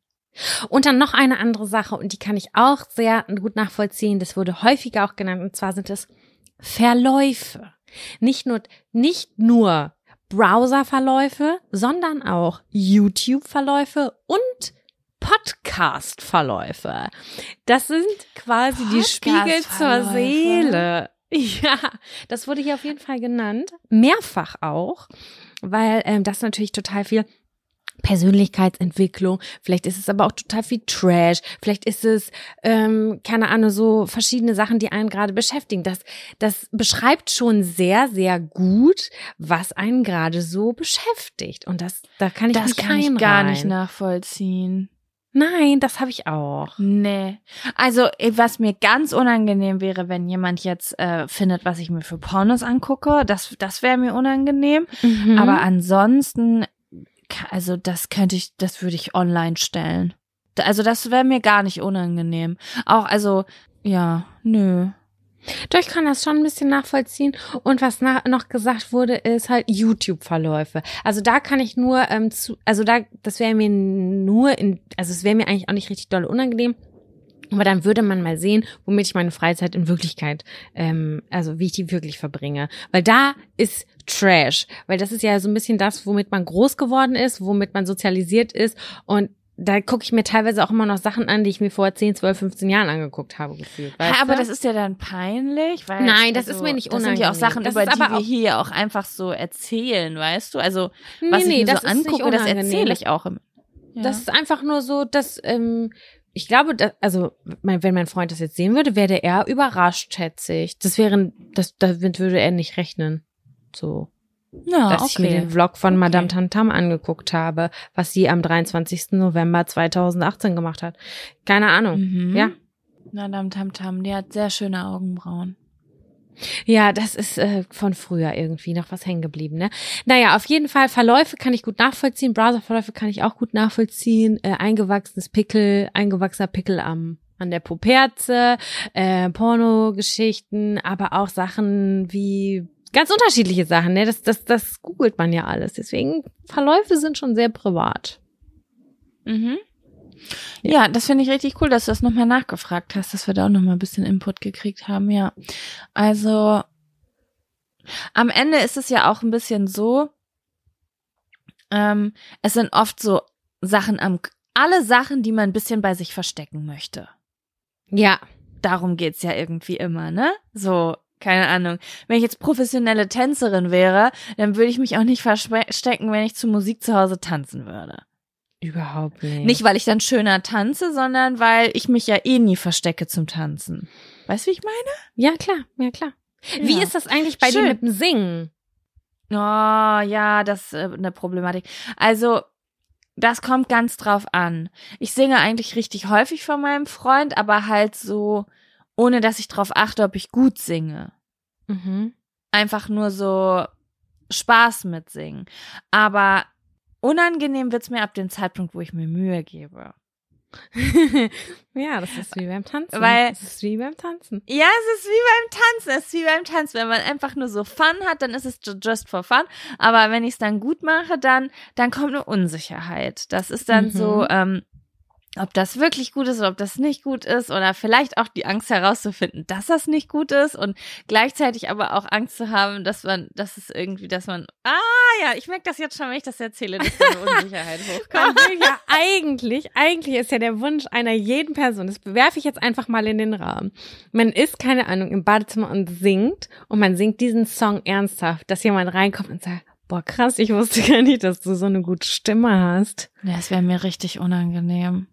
Und dann noch eine andere Sache, und die kann ich auch sehr gut nachvollziehen. Das wurde häufiger auch genannt, und zwar sind es Verläufe. Nicht nur, nicht nur Browserverläufe, sondern auch YouTube-Verläufe und Podcast-Verläufe. Das sind quasi die Spiegel zur? Seele. Ja, das wurde hier auf jeden Fall genannt. Mehrfach auch, weil ähm, das natürlich total viel Persönlichkeitsentwicklung, vielleicht ist es aber auch total viel Trash, vielleicht ist es, ähm, keine Ahnung, so verschiedene Sachen, die einen gerade beschäftigen. Das, das beschreibt schon sehr, sehr gut, was einen gerade so beschäftigt. Und das, da kann ich Das mich kann ich gar nicht nachvollziehen. Nein, das habe ich auch. Nee. Also, eh, was mir ganz unangenehm wäre, wenn jemand jetzt äh, findet, was ich mir für Pornos angucke, das, das wäre mir unangenehm. Mhm. Aber ansonsten, also das könnte ich, das würde ich online stellen. Also das wäre mir gar nicht unangenehm. Auch, also, ja, nö. Doch, ich kann das schon ein bisschen nachvollziehen. Und was nach, noch gesagt wurde, ist halt YouTube-Verläufe. Also da kann ich nur ähm, zu, also da, das wäre mir nur in, also es wäre mir eigentlich auch nicht richtig doll unangenehm. Aber dann würde man mal sehen, womit ich meine Freizeit in Wirklichkeit, ähm, also wie ich die wirklich verbringe. Weil da ist Trash. Weil das ist ja so ein bisschen das, womit man groß geworden ist, womit man sozialisiert ist. Und da gucke ich mir teilweise auch immer noch Sachen an, die ich mir vor 10, 12, 15 Jahren angeguckt habe, gefühlt. Weißt Ja, aber du? das ist ja dann peinlich, weil. Nein, das ist mir nicht Das sind ja auch unangenehm. Sachen, Das über die wir hier auch einfach so erzählen, weißt du? Also, Nee, was nee, ich mir das so angucke, das unangenehm. erzähle ich auch im. Ja. Das ist einfach nur so, dass ähm, ich glaube, dass, also mein, wenn mein Freund das jetzt sehen würde, wäre er überrascht, schätze ich. Das wäre, das, damit würde er nicht rechnen. So, ja, dass ich mir den Vlog von Okay. Madame Tantam angeguckt habe, was sie am 23. November 2018 gemacht hat. Keine Ahnung. Mhm. Ja. Madame Tam Tam, die hat sehr schöne Augenbrauen. Ja, das ist äh, von früher irgendwie noch was hängen geblieben, ne? Naja, auf jeden Fall Verläufe kann ich gut nachvollziehen, Browserverläufe kann ich auch gut nachvollziehen, äh, eingewachsenes Pickel, eingewachsener Pickel am an der Puperze, äh, Pornogeschichten, aber auch Sachen wie ganz unterschiedliche Sachen, ne? Das, das, das googelt man ja alles. Deswegen Verläufe sind schon sehr privat. Mhm. Ja, das finde ich richtig cool, dass du das nochmal nachgefragt hast, dass wir da auch nochmal ein bisschen Input gekriegt haben, ja. Also, am Ende ist es ja auch ein bisschen so, ähm, es sind oft so Sachen am, alle Sachen, die man ein bisschen bei sich verstecken möchte. Ja, Darum geht's ja irgendwie immer, ne? So, keine Ahnung. Wenn ich jetzt professionelle Tänzerin wäre, dann würde ich mich auch nicht verstecken, wenn ich zu Musik zu Hause tanzen würde. Überhaupt nicht. Nicht, weil ich dann schöner tanze, sondern weil ich mich ja eh nie verstecke zum Tanzen. Weißt du, wie ich meine? Ja, klar, ja klar. Wie Ja. ist das eigentlich bei dir Schön. mit dem Singen? Oh, ja, das ist äh, eine Problematik. Also, das kommt ganz drauf an. Ich singe eigentlich richtig häufig von meinem Freund, aber halt so, ohne dass ich drauf achte, ob ich gut singe. Mhm. Einfach nur so Spaß mit singen. Aber unangenehm wird's mir ab dem Zeitpunkt, wo ich mir Mühe gebe. ja, das ist wie beim Tanzen. Weil- das ist wie beim Tanzen. Ja, es ist wie beim Tanzen. Es ist wie beim Tanzen. Wenn man einfach nur so Fun hat, dann ist es ju- just for fun. Aber wenn ich es dann gut mache, dann, dann kommt eine Unsicherheit. Das ist dann Mhm. so, ähm, ob das wirklich gut ist oder ob das nicht gut ist oder vielleicht auch die Angst herauszufinden, dass das nicht gut ist und gleichzeitig aber auch Angst zu haben, dass man, dass es irgendwie, dass man, ah ja, ich merke das jetzt schon, wenn ich das erzähle, dass da eine Unsicherheit Man hochkommt. will ja eigentlich, eigentlich ist ja der Wunsch einer jeden Person, das bewerfe ich jetzt einfach mal in den Raum. Man ist, keine Ahnung, im Badezimmer und singt und man singt diesen Song ernsthaft, dass jemand reinkommt und sagt, boah krass, ich wusste gar nicht, dass du so eine gute Stimme hast. Ja, Das wäre mir richtig unangenehm.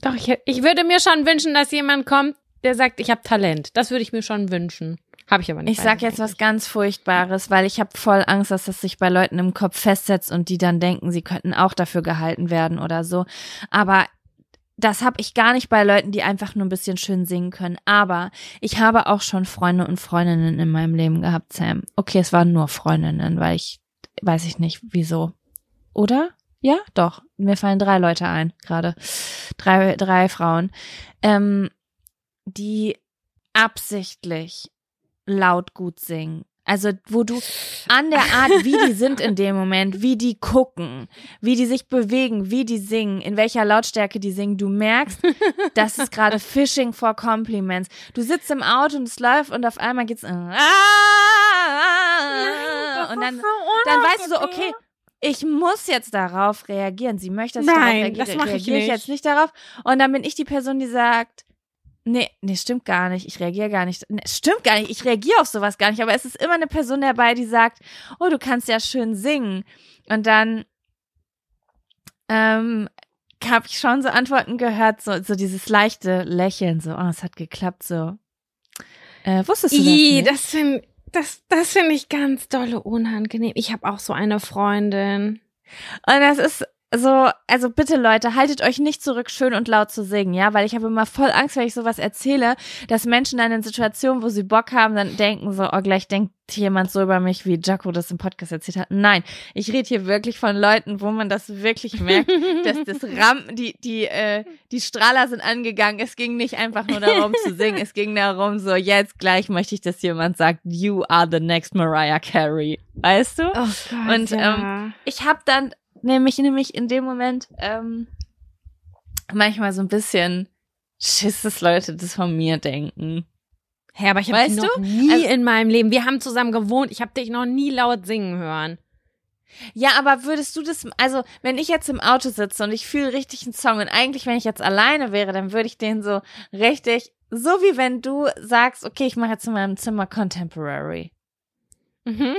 Doch, ich, ich würde mir schon wünschen, dass jemand kommt, der sagt, ich habe Talent. Das würde ich mir schon wünschen. Habe ich aber nicht. Ich sag jetzt was ganz Furchtbares, weil ich habe voll Angst, dass das sich bei Leuten im Kopf festsetzt und die dann denken, sie könnten auch dafür gehalten werden oder so. Aber das habe ich gar nicht bei Leuten, die einfach nur ein bisschen schön singen können. Aber ich habe auch schon Freunde und Freundinnen in meinem Leben gehabt, Sam. Okay, es waren nur Freundinnen, weil ich weiß ich nicht wieso. Oder? Ja, doch. Mir fallen drei Leute ein gerade. Drei, drei Frauen, ähm, die absichtlich laut gut singen. Also, wo du an der Art, wie die sind in dem Moment, wie die gucken, wie die sich bewegen, wie die singen, in welcher Lautstärke die singen, du merkst, das ist gerade Fishing for Compliments. Du sitzt im Auto und es läuft und auf einmal geht's und dann, dann weißt du so, okay, ich muss jetzt darauf reagieren. Sie möchte, dass ich Nein, darauf reagiere. das mach ich reagiere ich nicht. jetzt nicht darauf. Und dann bin ich die Person, die sagt, nee, nee, stimmt gar nicht. Ich reagiere gar nicht. Nee, stimmt gar nicht. Ich reagiere auf sowas gar nicht. Aber es ist immer eine Person dabei, die sagt, oh, du kannst ja schön singen. Und dann ähm, habe ich schon so Antworten gehört, so, so dieses leichte Lächeln, so, oh, es hat geklappt, so. Äh, wusstest du das I, nicht? das finde das, das finde ich ganz dolle unangenehm. Ich habe auch so eine Freundin. Und das ist so, also bitte Leute, haltet euch nicht zurück, schön und laut zu singen, ja, weil ich habe immer voll Angst, wenn ich sowas erzähle, dass Menschen dann in Situationen, wo sie Bock haben, dann denken so, oh, gleich denkt jemand so über mich, wie Jaco das im Podcast erzählt hat. Nein, ich rede hier wirklich von Leuten, wo man das wirklich merkt, dass das Ram, die, die, äh, die Strahler sind angegangen. Es ging nicht einfach nur darum zu singen, es ging darum, so, jetzt gleich möchte ich, dass jemand sagt, you are the next Mariah Carey. Weißt du? Oh Gott, Und, ähm, ich habe dann nämlich nämlich in dem Moment ähm, manchmal so ein bisschen Schiss, dass Leute das von mir denken. Hä, aber ich habe weißt noch du? nie Also- in meinem Leben. Wir haben zusammen gewohnt. Ich habe dich noch nie laut singen hören. Ja, aber würdest du das, also wenn ich jetzt im Auto sitze und ich fühle richtig einen Song und eigentlich, wenn ich jetzt alleine wäre, dann würde ich den so richtig, so wie wenn du sagst, okay, ich mache jetzt in meinem Zimmer Contemporary. Mhm.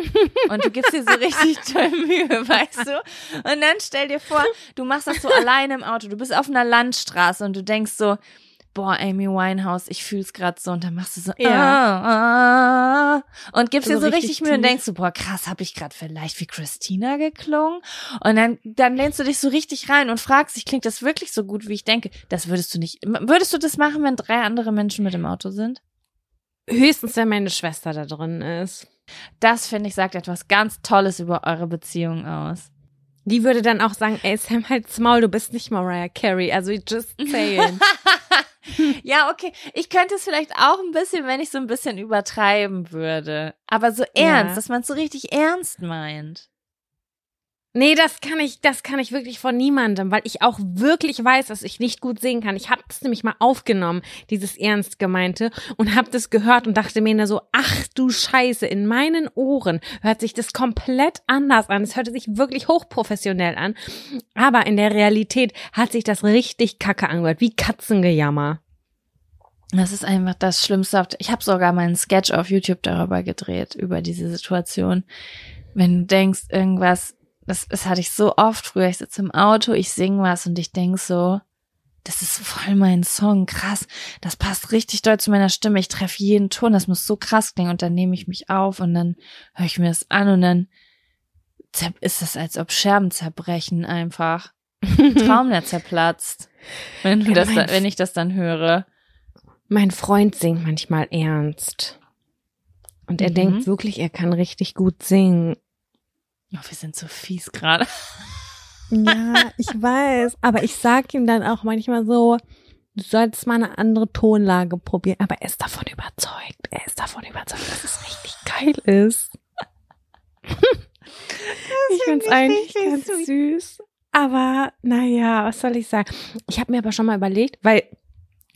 Und du gibst dir so richtig toll Mühe, weißt du? Und dann stell dir vor, du machst das so alleine im Auto, du bist auf einer Landstraße und du denkst so, boah, Amy Winehouse, ich fühl's grad so und dann machst du so Ja. ah, ah, und gibst So dir so richtig, richtig Mühe und denkst so, boah, krass, hab ich grad vielleicht wie Christina geklungen? Und dann dann lehnst du dich so richtig rein und fragst dich, klingt das wirklich so gut, wie ich denke? Das würdest du nicht würdest du das machen, wenn drei andere Menschen mit im Auto sind? Höchstens, wenn meine Schwester da drin ist. Das finde ich sagt etwas ganz tolles über eure Beziehung aus. Die würde dann auch sagen, ey Sam, halt's Maul, du bist nicht Mariah Carey. Also just saying. Ja, okay. Ich könnte es vielleicht auch ein bisschen, wenn ich so ein bisschen übertreiben würde. Aber so ernst, Ja. dass man es so richtig ernst meint. Nee, das kann ich, das kann ich wirklich von niemandem, weil ich auch wirklich weiß, dass ich nicht gut singen kann. Ich habe das nämlich mal aufgenommen, dieses ernst gemeinte, und habe das gehört und dachte mir nur so, ach du Scheiße, in meinen Ohren hört sich das komplett anders an. Es hörte sich wirklich hochprofessionell an, aber in der Realität hat sich das richtig kacke angehört, wie Katzengejammer. Das ist einfach das Schlimmste. Ich habe sogar meinen Sketch auf YouTube darüber gedreht, über diese Situation. Wenn du denkst, irgendwas, das, das hatte ich so oft früher. Ich sitze im Auto, ich singe was und ich denk so, das ist voll mein Song, krass. Das passt richtig doll zu meiner Stimme. Ich treffe jeden Ton, das muss so krass klingen. Und dann nehme ich mich auf und dann höre ich mir das an und dann ist das, als ob Scherben zerbrechen einfach. Traum, der zerplatzt. Wenn, du das, wenn ich das dann höre. Mein Freund singt manchmal ernst. Und er Mhm. denkt wirklich, er kann richtig gut singen. Oh, wir sind so fies gerade. Ja, ich weiß. Aber ich sag ihm dann auch manchmal so, du solltest mal eine andere Tonlage probieren. Aber er ist davon überzeugt. Er ist davon überzeugt, dass es richtig geil ist. ich find's eigentlich ganz süß. Aber naja, was soll ich sagen? Ich habe mir aber schon mal überlegt, weil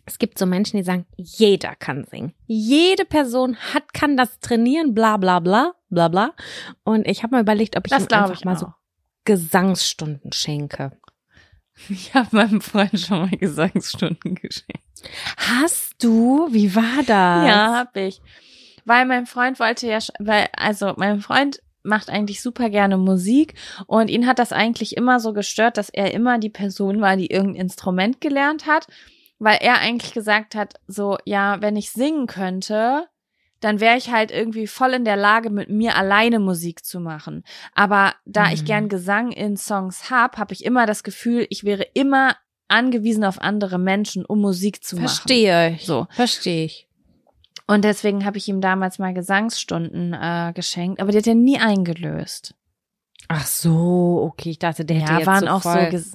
es gibt so Menschen, die sagen, jeder kann singen. Jede Person hat, kann das trainieren, bla bla bla, bla bla. Und ich habe mal überlegt, ob ich Das ihm einfach ich mal auch. so Gesangsstunden schenke. Ich habe meinem Freund schon mal Gesangsstunden geschenkt. Hast du? Wie war das? Ja, hab ich. Weil mein Freund wollte ja, weil, also mein Freund macht eigentlich super gerne Musik und ihn hat das eigentlich immer so gestört, dass er immer die Person war, die irgendein Instrument gelernt hat, weil er eigentlich gesagt hat, so, ja, wenn ich singen könnte, dann wäre ich halt irgendwie voll in der Lage, mit mir alleine Musik zu machen. Aber da ich Mhm. gern Gesang in Songs hab, habe ich immer das Gefühl, ich wäre immer angewiesen auf andere Menschen, um Musik zu machen. Verstehe ich. So. Verstehe ich. Und deswegen habe ich ihm damals mal Gesangsstunden äh, geschenkt, aber die hat er nie eingelöst. Ach so, okay. Ich dachte, der hätte ja, jetzt waren so auch voll so.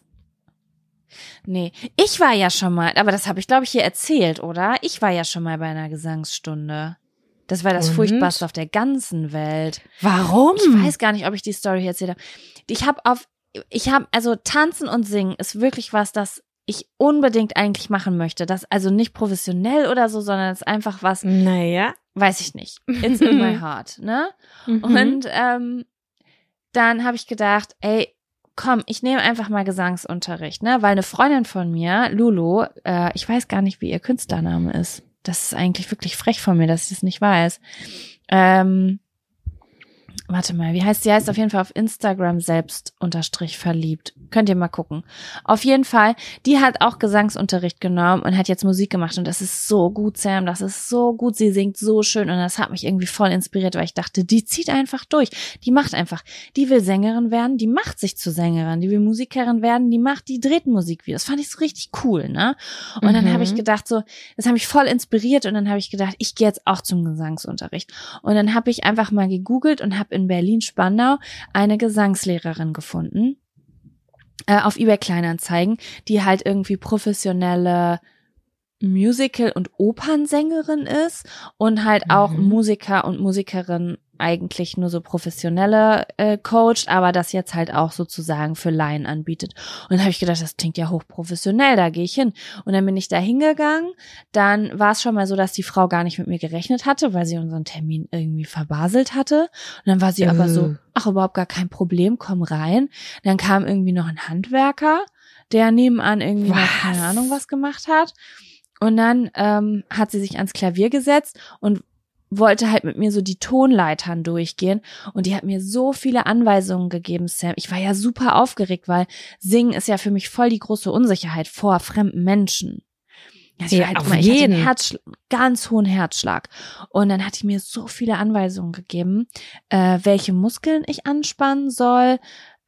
Nee, ich war ja schon mal, aber das habe ich glaube ich hier erzählt, oder? Ich war ja schon mal bei einer Gesangsstunde. Das war das Und? furchtbarste auf der ganzen Welt. Warum? Ich weiß gar nicht, ob ich die Story hier erzählt habe. Ich habe auf, ich habe, also tanzen und singen ist wirklich was, das ich unbedingt eigentlich machen möchte. Das also nicht professionell oder so, sondern es ist einfach was, Naja. weiß ich nicht. It's in my heart, ne? Mhm. Und ähm, dann habe ich gedacht, ey, komm, ich nehme einfach mal Gesangsunterricht, ne? Weil eine Freundin von mir, Lulu, äh, ich weiß gar nicht, wie ihr Künstlername ist. Das ist eigentlich wirklich frech von mir, dass ich das nicht weiß. Ähm, warte mal, wie heißt sie? Heißt auf jeden Fall auf Instagram selbst unterstrich verliebt. Könnt ihr mal gucken. Auf jeden Fall, die hat auch Gesangsunterricht genommen und hat jetzt Musik gemacht und das ist so gut, Sam, das ist so gut, sie singt so schön und das hat mich irgendwie voll inspiriert, weil ich dachte, die zieht einfach durch, die macht einfach, die will Sängerin werden, die macht sich zu Sängerin, die will Musikerin werden, die macht, die dreht Musikvideos. Das fand ich so richtig cool, ne? Und dann Mhm. habe ich gedacht so, das hat mich voll inspiriert und dann habe ich gedacht, ich gehe jetzt auch zum Gesangsunterricht. Und dann habe ich einfach mal gegoogelt und habe in Berlin-Spandau eine Gesangslehrerin gefunden äh, auf eBay Kleinanzeigen, die halt irgendwie professionelle Musical- und Opernsängerin ist und halt auch Mhm. Musiker und Musikerin eigentlich nur so professionelle äh, coacht, aber das jetzt halt auch sozusagen für Laien anbietet. Und dann habe ich gedacht, das klingt ja hochprofessionell, da gehe ich hin. Und dann bin ich da hingegangen. Dann war es schon mal so, dass die Frau gar nicht mit mir gerechnet hatte, weil sie unseren Termin irgendwie verbaselt hatte. Und dann war sie aber so, Äh. ach, überhaupt gar kein Problem, komm rein. Dann kam irgendwie noch ein Handwerker, der nebenan irgendwie noch keine? Ahnung was gemacht hat. Und dann ähm, hat sie sich ans Klavier gesetzt und wollte halt mit mir so die Tonleitern durchgehen und die hat mir so viele Anweisungen gegeben, Sam. Ich war ja super aufgeregt, weil Singen ist ja für mich voll die große Unsicherheit vor fremden Menschen. Also ich Ja, war halt auf immer, ich hatte jeden. einen Herzschlag, ganz hohen Herzschlag. Und dann hat die mir so viele Anweisungen gegeben, äh, welche Muskeln ich anspannen soll,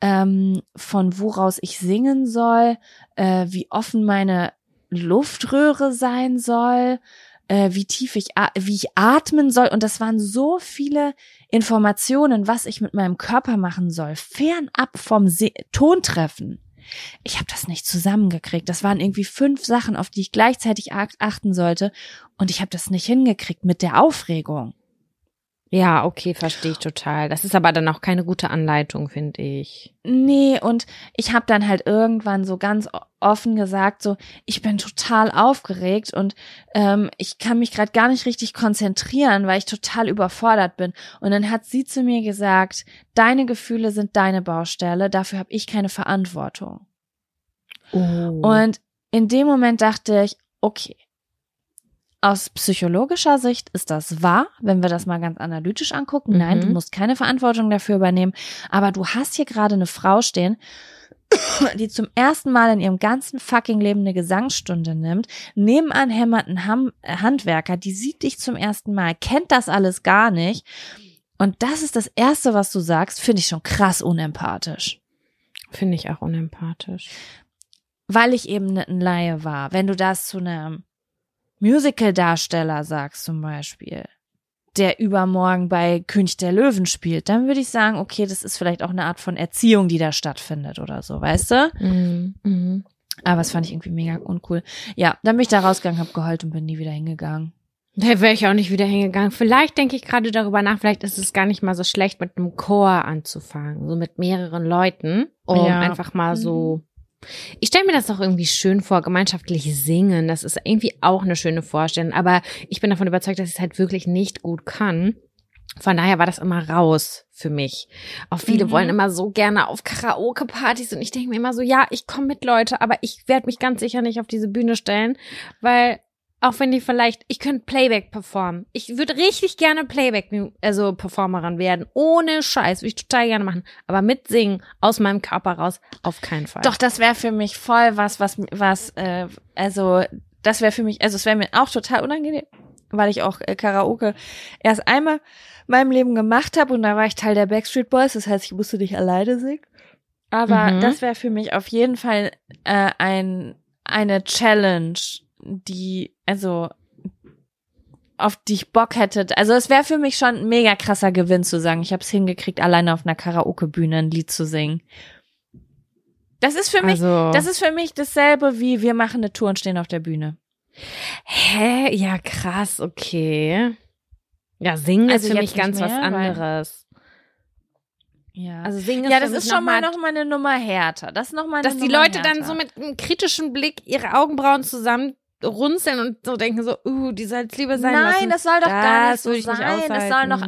ähm, von woraus ich singen soll, äh, wie offen meine Luftröhre sein soll, äh, wie tief ich, wie ich atmen soll. Und das waren so viele Informationen, was ich mit meinem Körper machen soll, fernab vom Se Tontreffen. Ich habe das nicht zusammengekriegt. Das waren irgendwie fünf Sachen, auf die ich gleichzeitig ach- achten sollte. Und ich habe das nicht hingekriegt mit der Aufregung. Ja, okay, verstehe ich total. Das ist aber dann auch keine gute Anleitung, finde ich. Nee, und ich habe dann halt irgendwann so ganz offen gesagt, so, ich bin total aufgeregt und ähm, ich kann mich gerade gar nicht richtig konzentrieren, weil ich total überfordert bin. Und dann hat sie zu mir gesagt, deine Gefühle sind deine Baustelle, dafür habe ich keine Verantwortung. Oh. Und in dem Moment dachte ich, okay, aus psychologischer Sicht ist das wahr, wenn wir das mal ganz analytisch angucken. Nein, Mhm. du musst keine Verantwortung dafür übernehmen. Aber du hast hier gerade eine Frau stehen, die zum ersten Mal in ihrem ganzen fucking Leben eine Gesangsstunde nimmt. Nebenan hämmert ein Ham äh, Handwerker, die sieht dich zum ersten Mal, kennt das alles gar nicht. Und das ist das Erste, was du sagst, finde ich schon krass unempathisch. Finde ich auch unempathisch. Weil ich eben ein Laie war. Wenn du das zu einem Musical-Darsteller sagst zum Beispiel, der übermorgen bei König der Löwen spielt, dann würde ich sagen, okay, das ist vielleicht auch eine Art von Erziehung, die da stattfindet oder so, weißt du? Mhm. Mhm. Aber das fand ich irgendwie mega uncool. Ja, dann bin ich da rausgegangen, hab geheult und bin nie wieder hingegangen. Da wäre ich auch nicht wieder hingegangen. Vielleicht denke ich gerade darüber nach, vielleicht ist es gar nicht mal so schlecht, mit einem Chor anzufangen, so mit mehreren Leuten, um Ja. einfach mal so. Ich stelle mir das auch irgendwie schön vor, gemeinschaftlich singen. Das ist irgendwie auch eine schöne Vorstellung. Aber ich bin davon überzeugt, dass ich es halt wirklich nicht gut kann. Von daher war das immer raus für mich. Auch viele Mhm. wollen immer so gerne auf Karaoke-Partys und ich denke mir immer so, ja, ich komme mit Leute, aber ich werde mich ganz sicher nicht auf diese Bühne stellen, weil auch wenn die vielleicht, ich könnte Playback performen. Ich würde richtig gerne Playback, also Performerin werden. Ohne Scheiß, würde ich total gerne machen. Aber mit Singen aus meinem Körper raus, auf keinen Fall. Doch, das wäre für mich voll was, was, was, äh, also, das wäre für mich, also es wäre mir auch total unangenehm, weil ich auch äh, Karaoke erst einmal in meinem Leben gemacht habe und da war ich Teil der Backstreet Boys, das heißt, ich musste nicht alleine singen. Aber Mhm. das wäre für mich auf jeden Fall äh, ein, eine Challenge, die, also, auf die ich Bock hätte. Also es wäre für mich schon ein mega krasser Gewinn zu sagen, ich habe es hingekriegt, alleine auf einer Karaoke-Bühne ein Lied zu singen. Das ist für mich, also, das ist für mich dasselbe wie wir machen eine Tour und stehen auf der Bühne. hä? Ja, krass, okay. Ja, singen Also ist für mich ganz was mehr, weil- anderes. Ja. Also singen ist ja, das ist schon mal noch mal eine Nummer härter. Das ist noch mal dass die Leute dann härter. so mit einem kritischen Blick ihre Augenbrauen zusammen runzeln und so denken so, uh, die soll es lieber sein Nein, lassen. das soll doch gar nicht Das so ich nicht sein. Es soll noch,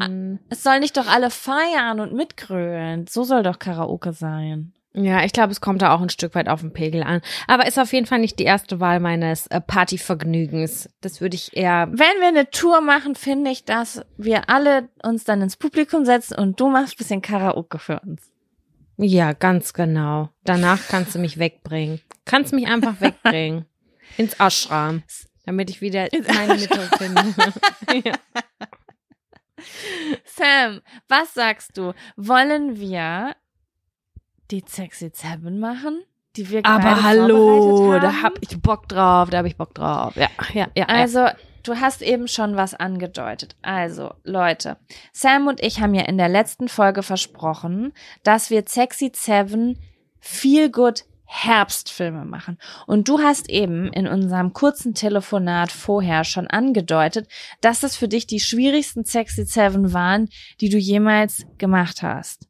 es soll nicht doch alle feiern und mitgrölen. So soll doch Karaoke sein. Ja, ich glaube, es kommt da auch ein Stück weit auf den Pegel an. Aber ist auf jeden Fall nicht die erste Wahl meines äh, Partyvergnügens. Das würde ich eher. Wenn wir eine Tour machen, finde ich, dass wir alle uns dann ins Publikum setzen und du machst ein bisschen Karaoke für uns. Ja, ganz genau. Danach kannst du mich wegbringen. Kannst mich einfach wegbringen. Ins Ashram. Damit ich wieder meine Mitte finde. ja. Sam, was sagst du? Wollen wir die Sexy Seven machen? Die wir Aber hallo, da hab ich Bock drauf, da hab ich Bock drauf. Ja, ja, ja. Also, du hast eben schon was angedeutet. Also, Leute, Sam und ich haben ja in der letzten Folge versprochen, dass wir Sexy Seven Feel Good Herbstfilme machen. Und du hast eben in unserem kurzen Telefonat vorher schon angedeutet, dass das für dich die schwierigsten Sexy Seven waren, die du jemals gemacht hast.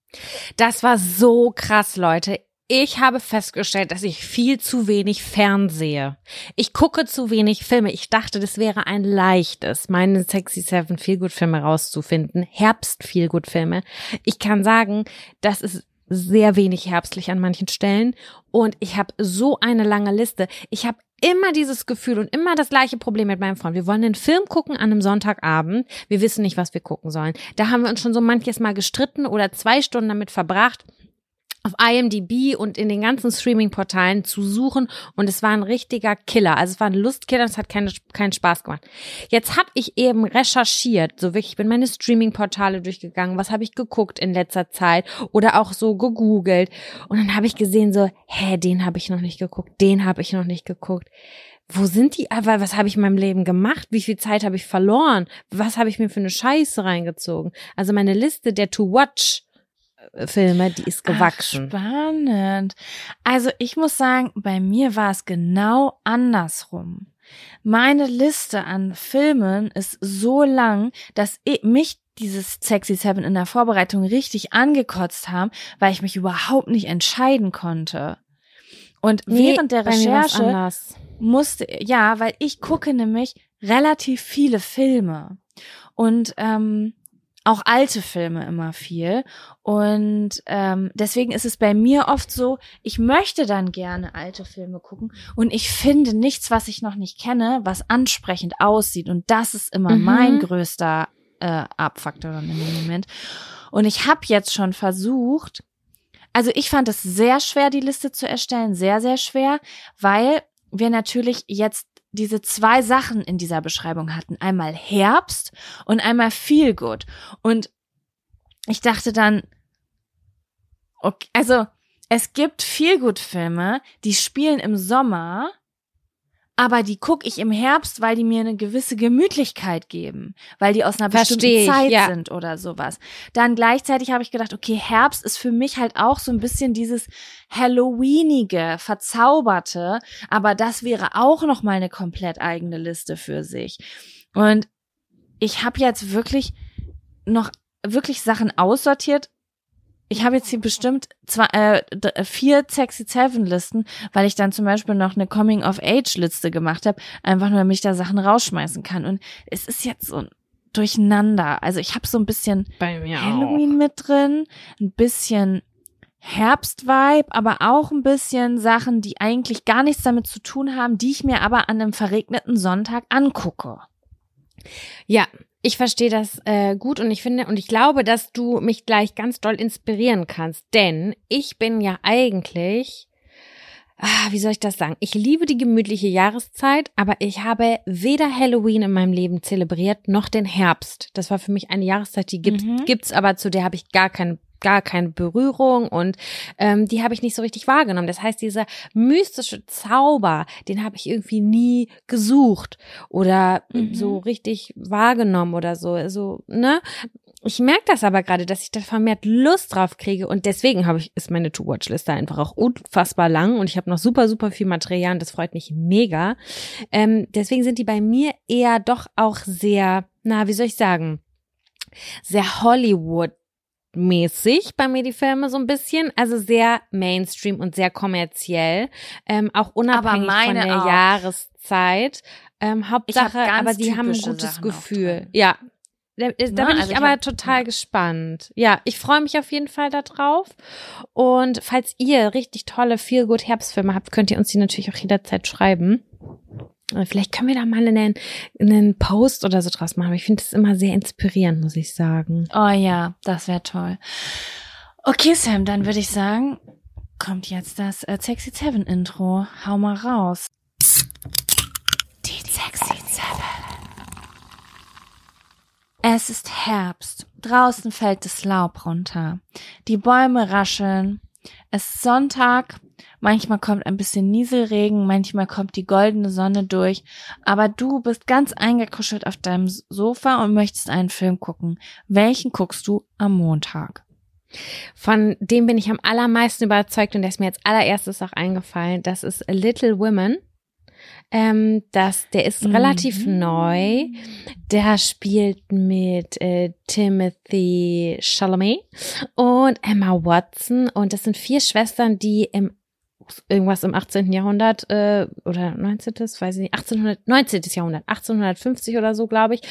Das war so krass, Leute. Ich habe festgestellt, dass ich viel zu wenig fernsehe. Ich gucke zu wenig Filme. Ich dachte, das wäre ein leichtes, meine Sexy Seven Feelgood Filme rauszufinden. Herbst Feelgood Filme. Ich kann sagen, das ist sehr wenig herbstlich an manchen Stellen und ich habe so eine lange Liste. Ich habe immer dieses Gefühl und immer das gleiche Problem mit meinem Freund. Wir wollen einen Film gucken an einem Sonntagabend. Wir wissen nicht, was wir gucken sollen. Da haben wir uns schon so manches Mal gestritten oder zwei Stunden damit verbracht, auf IMDb und in den ganzen Streaming-Portalen zu suchen und es war ein richtiger Killer. Also es war ein Lustkiller, es hat keine, keinen Spaß gemacht. Jetzt habe ich eben recherchiert, so wirklich, ich bin meine Streaming-Portale durchgegangen, was habe ich geguckt in letzter Zeit oder auch so gegoogelt und dann habe ich gesehen so, hä, den habe ich noch nicht geguckt, den habe ich noch nicht geguckt. Wo sind die? Aber was habe ich in meinem Leben gemacht? Wie viel Zeit habe ich verloren? Was habe ich mir für eine Scheiße reingezogen? Also meine Liste der To-Watch Filme, die ist gewachsen. Ach, spannend. Also ich muss sagen, bei mir war es genau andersrum. Meine Liste an Filmen ist so lang, dass ich, mich dieses Sexy Seven in der Vorbereitung richtig angekotzt haben, weil ich mich überhaupt nicht entscheiden konnte. Und Nee, während der Recherche musste, ja, weil ich gucke nämlich relativ viele Filme und ähm, auch alte Filme immer viel. Und ähm, deswegen ist es bei mir oft so, ich möchte dann gerne alte Filme gucken und ich finde nichts, was ich noch nicht kenne, was ansprechend aussieht. Und das ist immer Mhm. mein größter äh, Abfaktor dann in dem Moment. Und ich habe jetzt schon versucht, also ich fand es sehr schwer, die Liste zu erstellen, sehr, sehr schwer, weil wir natürlich jetzt diese zwei Sachen in dieser Beschreibung hatten. Einmal Herbst und einmal Feel Good. Und ich dachte dann, okay, also Es gibt viel gut Filme, die spielen im Sommer, aber die gucke ich im Herbst, weil die mir eine gewisse Gemütlichkeit geben, weil die aus einer Versteh bestimmten Zeit ja. sind oder sowas. Dann gleichzeitig habe ich gedacht, okay, Herbst ist für mich halt auch so ein bisschen dieses Halloweenige, verzauberte, aber das wäre auch noch mal eine komplett eigene Liste für sich. Und ich habe jetzt wirklich noch wirklich Sachen aussortiert. Ich habe jetzt hier bestimmt zwei, äh, d- vier Sexy Seven Listen, weil ich dann zum Beispiel noch eine Coming of Age Liste gemacht habe, einfach nur damit ich da Sachen rausschmeißen kann. Und es ist jetzt so ein Durcheinander. Also ich habe so ein bisschen Halloween mit drin, ein bisschen Herbstvibe, aber auch ein bisschen Sachen, die eigentlich gar nichts damit zu tun haben, die ich mir aber an einem verregneten Sonntag angucke. Ja, ich verstehe das äh, gut und ich finde und ich glaube, dass du mich gleich ganz doll inspirieren kannst, denn ich bin ja eigentlich ah, wie soll ich das sagen? Ich liebe die gemütliche Jahreszeit, aber ich habe weder Halloween in meinem Leben zelebriert noch den Herbst. Das war für mich eine Jahreszeit, die gibt, Mhm. gibt's, aber zu der habe ich gar keinen gar keine Berührung und ähm, die habe ich nicht so richtig wahrgenommen. Das heißt, dieser mystische Zauber, den habe ich irgendwie nie gesucht oder Mhm. so richtig wahrgenommen oder so. Also, ne? Ich merke das aber gerade, dass ich da vermehrt Lust drauf kriege und deswegen habe ich ist meine To-Watch-Liste einfach auch unfassbar lang und ich habe noch super super viel Material und das freut mich mega. Ähm, deswegen sind die bei mir eher doch auch sehr, na wie soll ich sagen, sehr Hollywood mäßig bei mir die Filme so ein bisschen, also sehr Mainstream und sehr kommerziell, ähm, auch unabhängig von der auch. Jahreszeit. Ähm, Hauptsache, aber die haben ein gutes Sachen Gefühl. Ja. Da, da bin Ne, also ich ich aber hab- total ja. gespannt. Ja, ich freue mich auf jeden Fall darauf. Und falls ihr richtig tolle Feel-Good Herbstfilme habt, könnt ihr uns die natürlich auch jederzeit schreiben. Vielleicht können wir da mal einen, einen Post oder so draus machen. Ich finde das immer sehr inspirierend, muss ich sagen. Oh ja, das wäre toll. Okay, Sam, dann würde ich sagen, kommt jetzt das äh, Sexy Seven Intro. Hau mal raus. Die Sexy Seven. Es ist Herbst. Draußen fällt das Laub runter. Die Bäume rascheln. Es ist Sonntag. Manchmal kommt ein bisschen Nieselregen, manchmal kommt die goldene Sonne durch. Aber du bist ganz eingekuschelt auf deinem Sofa und möchtest einen Film gucken. Welchen guckst du am Montag? Von dem bin ich am allermeisten überzeugt und der ist mir als allererstes auch eingefallen. Das ist A Little Women. Ähm, das, der ist relativ Mhm. neu. Der spielt mit äh, Timothy Chalamet und Emma Watson und das sind vier Schwestern, die im irgendwas im 18. Jahrhundert äh, oder 19. weiß ich nicht, 1800, 19. Jahrhundert, 1850 oder so, glaube ich.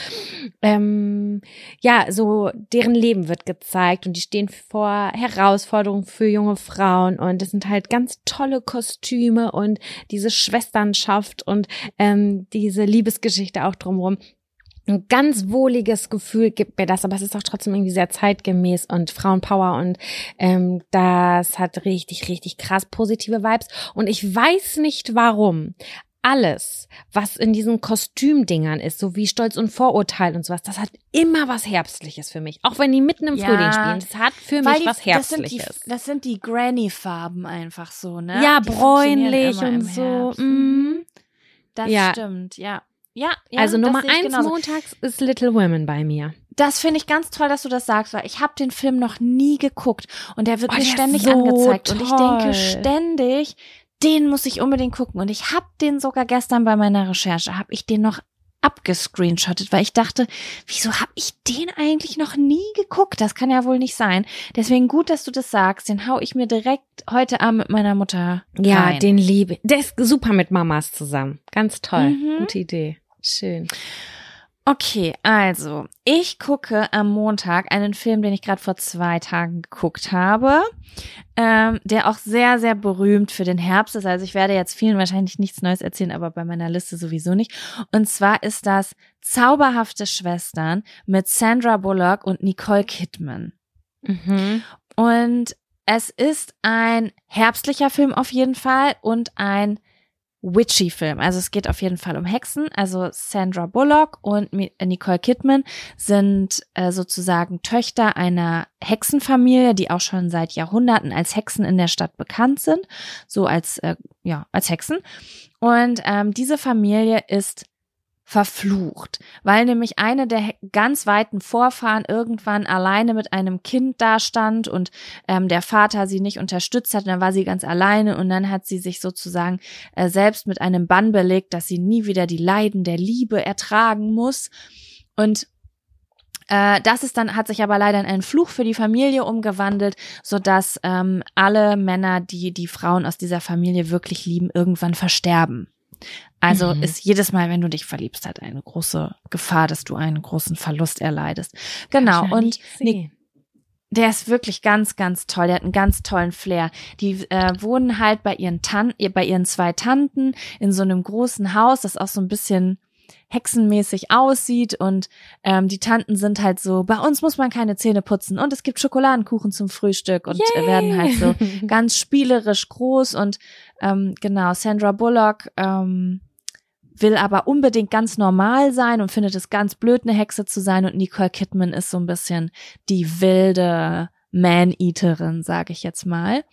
Ähm, ja, so deren Leben wird gezeigt und die stehen vor Herausforderungen für junge Frauen und es sind halt ganz tolle Kostüme und diese Schwesternschaft und ähm, diese Liebesgeschichte auch drumherum. Ein ganz wohliges Gefühl gibt mir das, aber es ist auch trotzdem irgendwie sehr zeitgemäß und Frauenpower und ähm, das hat richtig, richtig krass positive Vibes. Und ich weiß nicht warum. Alles, was in diesen Kostümdingern ist, so wie Stolz und Vorurteil und sowas, das hat immer was Herbstliches für mich. Auch wenn die mitten im Ja, Frühling spielen, das hat für mich die, was das sind Herbstliches. die, das sind die Granny-Farben einfach so, ne? Ja, Die bräunlich und so, Herbst. mhm. Das Ja. stimmt, ja. Ja, ja also Nummer eins genauso. montags ist Little Women bei mir. Das finde ich ganz toll, dass du das sagst, weil ich habe den Film noch nie geguckt und der wird Oh, mir der ständig so angezeigt und ich denke toll. ständig, den muss ich unbedingt gucken und ich habe den sogar gestern bei meiner Recherche habe ich den noch abgescreenshottet, weil ich dachte, wieso habe ich den eigentlich noch nie geguckt? Das kann ja wohl nicht sein. Deswegen gut, dass du das sagst. Den hau ich mir direkt heute Abend mit meiner Mutter Ja, rein. den liebe. Der ist super mit Mamas zusammen. Ganz toll. Mhm. Gute Idee. Schön. Okay, also ich gucke am Montag einen Film, den ich gerade vor zwei Tagen geguckt habe, ähm, der auch sehr, sehr berühmt für den Herbst ist. Also ich werde jetzt vielen wahrscheinlich nichts Neues erzählen, aber bei meiner Liste sowieso nicht. Und zwar ist das Zauberhafte Schwestern mit Sandra Bullock und Nicole Kidman. Mhm. Und es ist ein herbstlicher Film auf jeden Fall und ein witchy Film. Also es geht auf jeden Fall um Hexen. Also Sandra Bullock und Nicole Kidman sind äh, sozusagen Töchter einer Hexenfamilie, die auch schon seit Jahrhunderten als Hexen in der Stadt bekannt sind, so als äh, ja als Hexen. Und ähm, diese Familie ist verflucht, weil nämlich eine der ganz weiten Vorfahren irgendwann alleine mit einem Kind dastand und ähm, der Vater sie nicht unterstützt hat, dann war sie ganz alleine und dann hat sie sich sozusagen äh, selbst mit einem Bann belegt, dass sie nie wieder die Leiden der Liebe ertragen muss und äh, das ist dann, hat sich aber leider in einen Fluch für die Familie umgewandelt, so dass ähm, alle Männer, die die Frauen aus dieser Familie wirklich lieben, irgendwann versterben. Also mhm. ist jedes Mal, wenn du dich verliebst, halt eine große Gefahr, dass du einen großen Verlust erleidest. Genau. Und nee, der ist wirklich ganz, ganz toll. Der hat einen ganz tollen Flair. Die äh, wohnen halt bei ihren Tanten, bei ihren zwei Tanten in so einem großen Haus, das auch so ein bisschen hexenmäßig aussieht und ähm, die Tanten sind halt so, bei uns muss man keine Zähne putzen und es gibt Schokoladenkuchen zum Frühstück und Yay. werden halt so ganz spielerisch groß und ähm, genau, Sandra Bullock ähm, will aber unbedingt ganz normal sein und findet es ganz blöd, eine Hexe zu sein und Nicole Kidman ist so ein bisschen die wilde Man-Eaterin, sage ich jetzt mal.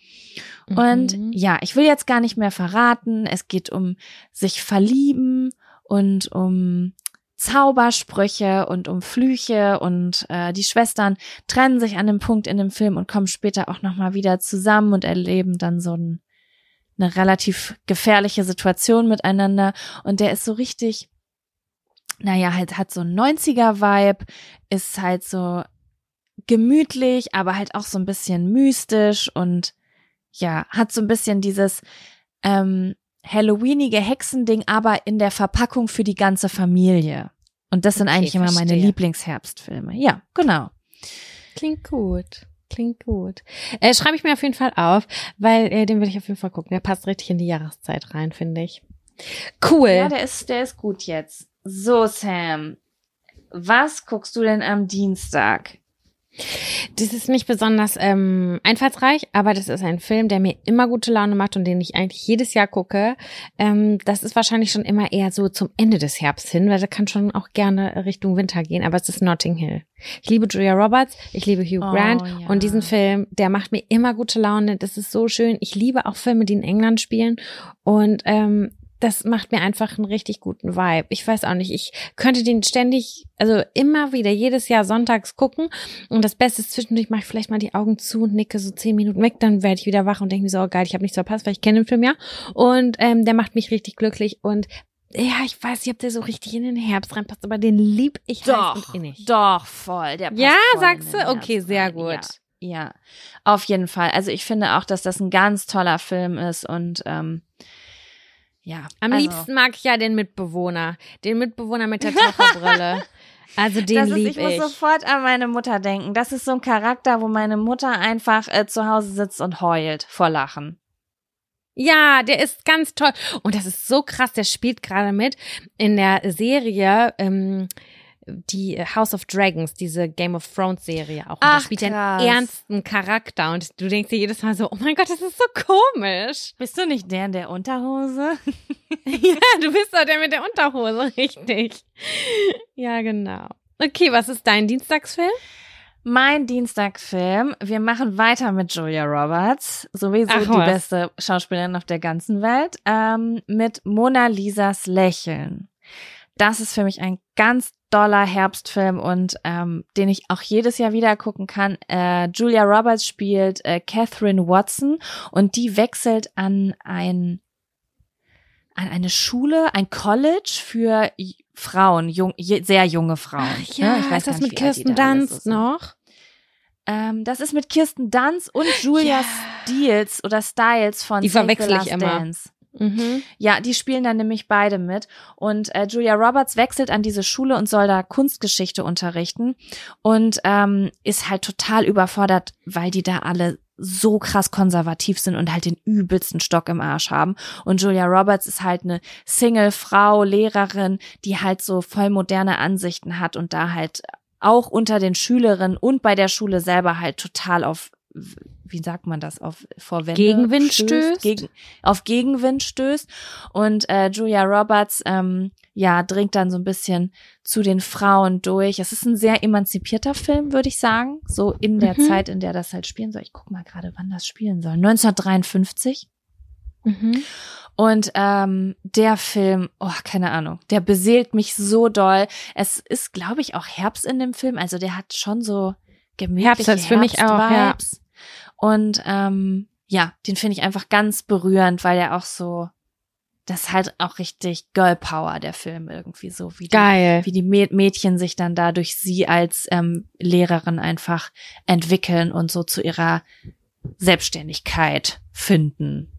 Und mhm. ja, ich will jetzt gar nicht mehr verraten. Es geht um sich verlieben und um Zaubersprüche und um Flüche und äh, die Schwestern trennen sich an dem Punkt in dem Film und kommen später auch nochmal wieder zusammen und erleben dann so ein, eine relativ gefährliche Situation miteinander. Und der ist so richtig, naja, halt hat so ein 90er-Vibe, ist halt so gemütlich, aber halt auch so ein bisschen mystisch und ja, hat so ein bisschen dieses ähm, Halloweenige Hexending, aber in der Verpackung für die ganze Familie. Und das sind okay, eigentlich immer meine Lieblingsherbstfilme. Ja, genau. Klingt gut. Klingt gut. Äh, Schreibe ich mir auf jeden Fall auf, weil äh, den will ich auf jeden Fall gucken. Der passt richtig in die Jahreszeit rein, finde ich. Cool. Ja, der ist, der ist gut jetzt. So, Sam. Was guckst du denn am Dienstag? Das ist nicht besonders ähm, einfallsreich, aber das ist ein Film, der mir immer gute Laune macht und den ich eigentlich jedes Jahr gucke. Ähm, das ist wahrscheinlich schon immer eher so zum Ende des Herbst hin, weil der kann schon auch gerne Richtung Winter gehen, aber es ist Notting Hill. Ich liebe Julia Roberts, ich liebe Hugh oh, Grant ja. und diesen Film, der macht mir immer gute Laune. Das ist so schön. Ich liebe auch Filme, die in England spielen und ähm, das macht mir einfach einen richtig guten Vibe. Ich weiß auch nicht, ich könnte den ständig, also immer wieder, jedes Jahr sonntags gucken. Und das Beste ist zwischendurch mache ich vielleicht mal die Augen zu und nicke so zehn Minuten weg, dann werde ich wieder wach und denke mir so, oh geil, ich habe nichts verpasst, weil ich kenne den Film ja. Und ähm, der macht mich richtig glücklich und ja, ich weiß nicht, ob der so richtig in den Herbst reinpasst, aber den lieb ich doch, heiß und innig. Doch, voll. Der passt ja, voll sagst du? Okay, sehr gut. Ja. Ja, auf jeden Fall. Also ich finde auch, dass das ein ganz toller Film ist und ähm, ja. Am also. liebsten mag ich ja den Mitbewohner. Den Mitbewohner mit der Taucherbrille. Also den ist, lieb ich. Ich muss sofort an meine Mutter denken. Das ist so ein Charakter, wo meine Mutter einfach äh, zu Hause sitzt und heult vor Lachen. Ja, der ist ganz toll. Und das ist so krass, der spielt gerade mit in der Serie. Ähm, die House of Dragons, diese Game of Thrones Serie auch. Und Ach, da spielt er einen ernsten Charakter und du denkst dir jedes Mal so, oh mein Gott, das ist so komisch. Bist du nicht der in der Unterhose? ja, du bist doch der mit der Unterhose, richtig. Ja, genau. Okay, was ist dein Dienstagsfilm? Mein Dienstagsfilm, wir machen weiter mit Julia Roberts, sowieso Ach, die beste Schauspielerin auf der ganzen Welt, ähm, mit Mona Lisas Lächeln. Das ist für mich ein ganz doller Herbstfilm und ähm, den ich auch jedes Jahr wieder gucken kann. Äh, Julia Roberts spielt äh, Catherine Watson und die wechselt an ein an eine Schule, ein College für Frauen, jung, sehr junge Frauen. Ach, ja, ja, ich weiß ist das mit Kirsten Dunst noch? Ähm, das ist mit Kirsten Dunst und Julia ja. Stiles oder Styles von Die verwechsel ich immer. Dance. Mhm. Ja, die spielen dann nämlich beide mit. Und äh, Julia Roberts wechselt an diese Schule und soll da Kunstgeschichte unterrichten und ähm, ist halt total überfordert, weil die da alle so krass konservativ sind und halt den übelsten Stock im Arsch haben. Und Julia Roberts ist halt eine Single-Frau, Lehrerin, die halt so voll moderne Ansichten hat und da halt auch unter den Schülerinnen und bei der Schule selber halt total auf wie sagt man das, auf vor Wände Gegenwind stößt. Gegen, auf Gegenwind stößt. Und äh, Julia Roberts, ähm, ja, dringt dann so ein bisschen zu den Frauen durch. Es ist ein sehr emanzipierter Film, würde ich sagen. So in der Mhm. Zeit, in der das halt spielen soll. Ich guck mal gerade, wann das spielen soll. 1953. Mhm. Und ähm, der Film, oh, keine Ahnung, der beseelt mich so doll. Es ist, glaube ich, auch Herbst in dem Film. Also der hat schon so gemütliche Herbst ist für mich auch, ja. Und ähm, ja, den finde ich einfach ganz berührend, weil er auch so, das ist halt auch richtig Girl Power, der Film irgendwie so, wie die, Geil. wie die Mä- Mädchen sich dann da durch sie als ähm, Lehrerin einfach entwickeln und so zu ihrer Selbstständigkeit finden.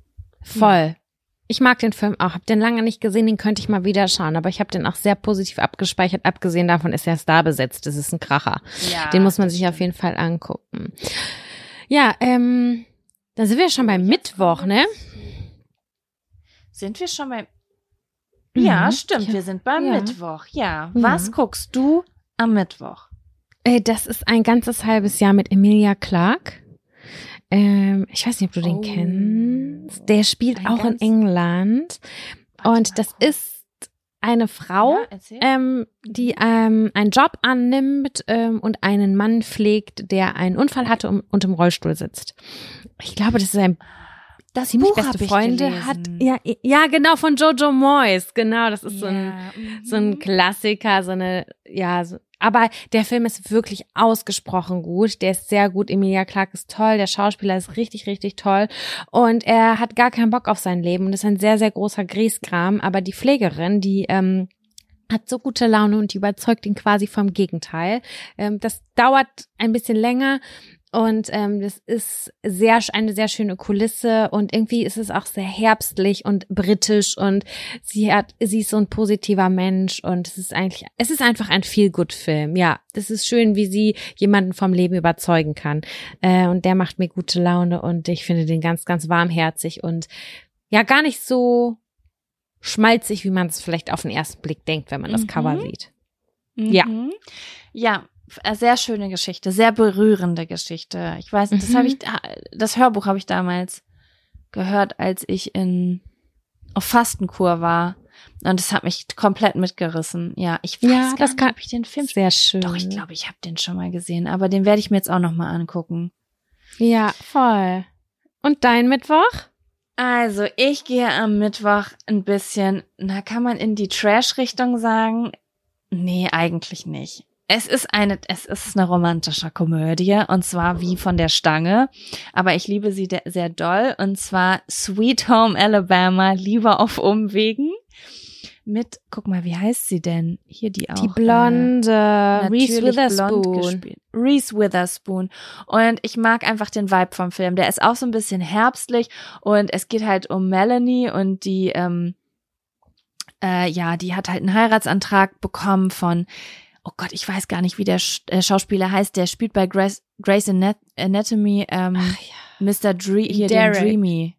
Voll. Ich mag den Film auch. Hab den lange nicht gesehen, den könnte ich mal wieder schauen, aber ich habe den auch sehr positiv abgespeichert. Abgesehen davon ist er Star besetzt. Das ist ein Kracher. Ja, Den muss man sich auf jeden Fall angucken. Ja, ähm, da sind wir schon beim Mittwoch, ne? Sind wir schon beim. Ja, Mhm. stimmt. Ja. Wir sind beim Ja. Mittwoch. Ja. Ja. Was guckst du am Mittwoch? Äh, das ist ein ganzes halbes Jahr mit Emilia Clark. Ähm, ich weiß nicht, ob du den Oh. kennst. Der spielt Ein auch in England. Warte Und das ist eine Frau, Ja, ähm, die ähm, einen Job annimmt ähm, und einen Mann pflegt, der einen Unfall hatte und, und im Rollstuhl sitzt. Ich glaube, das ist ein das ziemlich Buch beste Freunde hat. Ja, ja, genau von Jojo Moyes. Genau, das ist so ein so ein mhm. Klassiker, so eine, ja, so, aber der Film ist wirklich ausgesprochen gut. Der ist sehr gut. Emilia Clarke ist toll. Der Schauspieler ist richtig, richtig toll. Und er hat gar keinen Bock auf sein Leben. Und ist ein sehr, sehr großer Grieskram. Aber die Pflegerin, die, ähm, hat so gute Laune und die überzeugt ihn quasi vom Gegenteil. Ähm, das dauert ein bisschen länger und ähm, das ist sehr eine sehr schöne Kulisse und irgendwie ist es auch sehr herbstlich und britisch und sie hat sie ist so ein positiver Mensch und es ist eigentlich es ist einfach ein feel good Film. Ja, das ist schön, wie sie jemanden vom Leben überzeugen kann äh, und der macht mir gute Laune und ich finde den ganz ganz warmherzig und ja gar nicht so schmalzig, wie man es vielleicht auf den ersten Blick denkt, wenn man das Mhm. Cover sieht. Ja. Mhm. Ja, f- sehr schöne Geschichte, sehr berührende Geschichte. Ich weiß, das Mhm. habe ich, das Hörbuch habe ich damals gehört, als ich in auf Fastenkur war. Und das hat mich komplett mitgerissen. Ja, ich weiß Ja, gar das nicht, kann- ob ich den Film. Sehr schön. Doch, ich glaube, ich habe den schon mal gesehen, aber den werde ich mir jetzt auch noch mal angucken. Ja, voll. Und dein Mittwoch? Also, ich gehe am Mittwoch ein bisschen, na, kann man in die Trash-Richtung sagen? Nee, eigentlich nicht. Es ist eine, es ist eine romantische Komödie und zwar wie von der Stange, aber ich liebe sie sehr doll und zwar Sweet Home Alabama, Liebe auf Umwegen mit, guck mal, wie heißt sie denn? Hier die auch. Die äh, blonde Reese natürlich blond Witherspoon. Reese Witherspoon. Und ich mag einfach den Vibe vom Film. Der ist auch so ein bisschen herbstlich und es geht halt um Melanie und die, ähm, äh, ja, die hat halt einen Heiratsantrag bekommen von, oh Gott, ich weiß gar nicht, wie der Sch äh, Schauspieler heißt. Der spielt bei Grace, Grace Anat Anatomy ähm, Ach ja. Mr. Dre hier Derek. den Dreamy.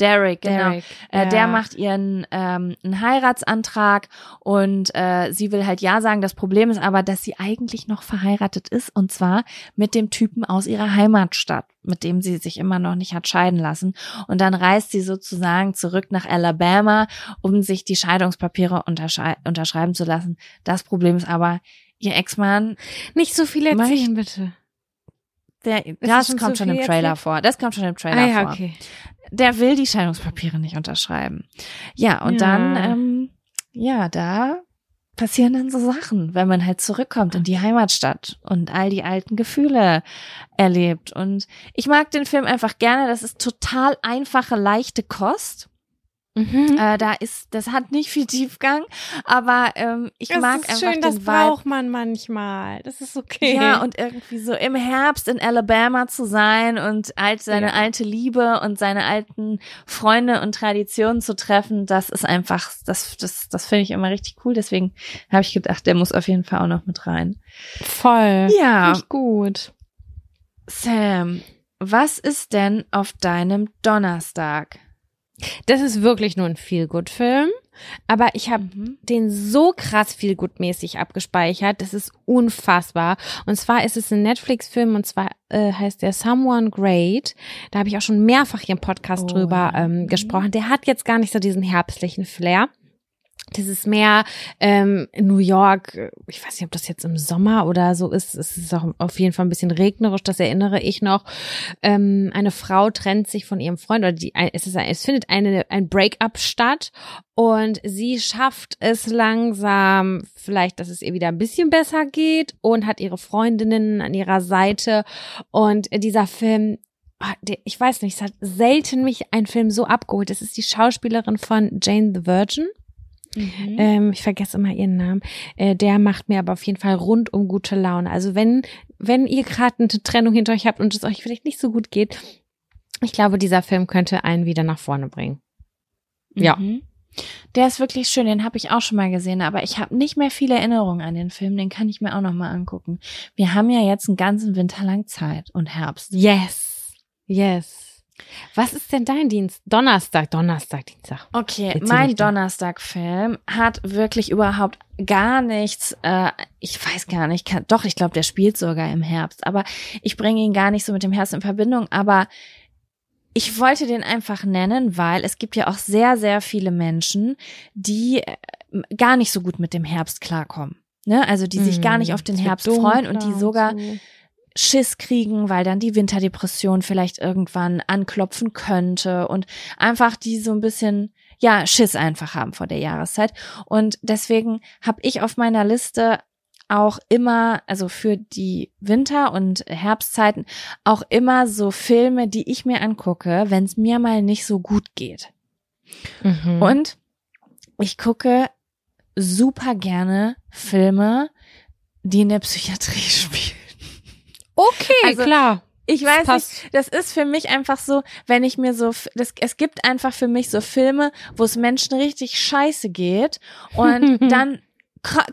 Derek, genau. Derek. Äh, ja. Der macht ihren ähm, einen Heiratsantrag und äh, sie will halt ja sagen. Das Problem ist aber, dass sie eigentlich noch verheiratet ist und zwar mit dem Typen aus ihrer Heimatstadt, mit dem sie sich immer noch nicht hat scheiden lassen. Und dann reist sie sozusagen zurück nach Alabama, um sich die Scheidungspapiere unterschrei unterschreiben zu lassen. Das Problem ist aber, ihr Ex-Mann, Nicht so viel erzählen, bitte. der, das das schon kommt zu schon im Trailer erzählt? vor. Das kommt schon im Trailer Ah ja, vor. okay. Der will die Scheidungspapiere nicht unterschreiben. Ja, und Ja. dann, ähm, ja, da passieren dann so Sachen, wenn man halt zurückkommt in die Heimatstadt und all die alten Gefühle erlebt. Und ich mag den Film einfach gerne. Das ist total einfache, leichte Kost. Mhm. Äh, da ist, das hat nicht viel Tiefgang, aber ähm, ich das mag ist einfach schön, den das Vibe. braucht man manchmal. Das ist okay. Ja, und irgendwie so im Herbst in Alabama zu sein und alt, seine Ja. alte Liebe und seine alten Freunde und Traditionen zu treffen, das ist einfach, das, das, das finde ich immer richtig cool. Deswegen habe ich gedacht, der muss auf jeden Fall auch noch mit rein. voll. Ja, gut. Sam, was ist denn auf deinem Donnerstag? Das ist wirklich nur ein Feel-Good-Film. aber ich habe Mhm. den so krass viel gutmäßig abgespeichert. Das ist unfassbar. Und zwar ist es ein Netflix-Film und zwar äh, heißt der Someone Great. Da habe ich auch schon mehrfach hier im Podcast Oh, drüber ähm, Mhm. gesprochen. Der hat jetzt gar nicht so diesen herbstlichen Flair. Das ist mehr ähm, in New York, ich weiß nicht, ob das jetzt im Sommer oder so ist. Es ist auch auf jeden Fall ein bisschen regnerisch, das erinnere ich noch. Ähm, eine Frau trennt sich von ihrem Freund oder die, es, ist, es findet eine, ein Break-up statt und sie schafft es langsam, vielleicht, dass es ihr wieder ein bisschen besser geht und hat ihre Freundinnen an ihrer Seite. Und dieser Film, ah, ich weiß nicht, es hat selten mich ein Film so abgeholt. Das ist die Schauspielerin von Jane the Virgin. Mhm. Ähm, ich vergesse immer ihren Namen. Äh, der macht mir aber auf jeden Fall rundum gute Laune. Also wenn, wenn ihr gerade eine Trennung hinter euch habt und es euch vielleicht nicht so gut geht, ich glaube, dieser Film könnte einen wieder nach vorne bringen. ja. Mhm. Der ist wirklich schön, den habe ich auch schon mal gesehen, aber ich habe nicht mehr viele Erinnerungen an den Film, den kann ich mir auch noch mal angucken. Wir haben ja jetzt einen ganzen Winter lang Zeit und Herbst. Yes. Yes. Was ist denn dein Dienst? Donnerstag, Donnerstag, Dienstag. Okay, Erzähl mein. Donnerstag-Film hat wirklich überhaupt gar nichts, äh, ich weiß gar nicht, kann, doch, ich glaube, der spielt sogar im Herbst, aber ich bringe ihn gar nicht so mit dem Herbst in Verbindung, aber ich wollte den einfach nennen, weil es gibt ja auch sehr, sehr viele Menschen, die äh, gar nicht so gut mit dem Herbst klarkommen. Ne? Also die sich gar nicht auf den Herbst freuen und die sogar so. Schiss kriegen, weil dann die Winterdepression vielleicht irgendwann anklopfen könnte und einfach die so ein bisschen ja Schiss einfach haben vor der Jahreszeit und deswegen habe ich auf meiner Liste auch immer, also für die Winter- und Herbstzeiten, auch immer so Filme, die ich mir angucke, wenn es mir mal nicht so gut geht. Mhm. Und ich gucke super gerne Filme, die in der Psychiatrie spielen. Okay, Also, klar. Ich weiß passt. nicht, das ist für mich einfach so, wenn ich mir so, das, es gibt einfach für mich so Filme, wo es Menschen richtig scheiße geht und dann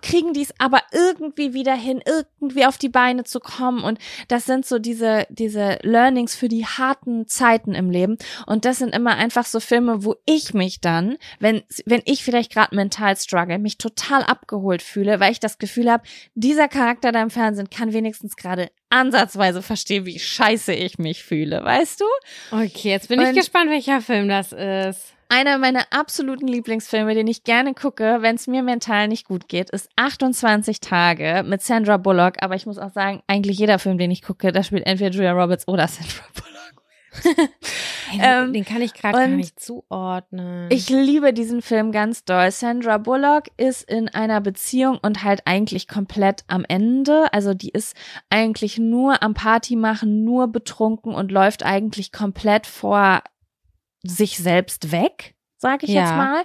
kriegen die es aber irgendwie wieder hin, irgendwie auf die Beine zu kommen und das sind so diese, diese Learnings für die harten Zeiten im Leben und das sind immer einfach so Filme, wo ich mich dann, wenn, wenn ich vielleicht gerade mental struggle, mich total abgeholt fühle, weil ich das Gefühl habe, dieser Charakter da im Fernsehen kann wenigstens gerade ansatzweise verstehen, wie scheiße ich mich fühle, weißt du? Okay, jetzt bin ich Und- gespannt, welcher Film das ist. Einer meiner absoluten Lieblingsfilme, den ich gerne gucke, wenn es mir mental nicht gut geht, ist 28 Tage mit Sandra Bullock. Aber ich muss auch sagen, eigentlich jeder Film, den ich gucke, da spielt entweder Julia Roberts oder Sandra Bullock. Hey, Ähm, den kann ich gerade gar nicht zuordnen. Ich liebe diesen Film ganz doll. Sandra Bullock ist in einer Beziehung und halt eigentlich komplett am Ende. Also die ist eigentlich nur am Party machen, nur betrunken und läuft eigentlich komplett vor sich selbst weg, sag ich Ja. jetzt mal.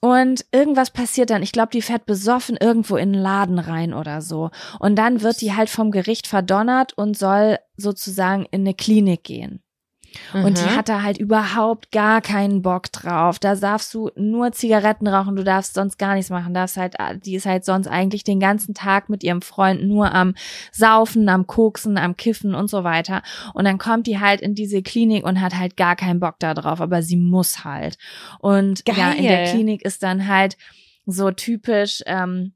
Und irgendwas passiert dann. Ich glaube, die fährt besoffen irgendwo in einen Laden rein oder so. Und dann wird die halt vom Gericht verdonnert und soll sozusagen in eine Klinik gehen. Und die Mhm. hat da halt überhaupt gar keinen Bock drauf. Da darfst du nur Zigaretten rauchen, du darfst sonst gar nichts machen. Darfst halt, die ist halt sonst eigentlich den ganzen Tag mit ihrem Freund nur am Saufen, am Koksen, am Kiffen und so weiter. Und dann kommt die halt in diese Klinik und hat halt gar keinen Bock da drauf, aber sie muss halt. Und ja, in der Geil. Klinik ist dann halt so typisch, ähm,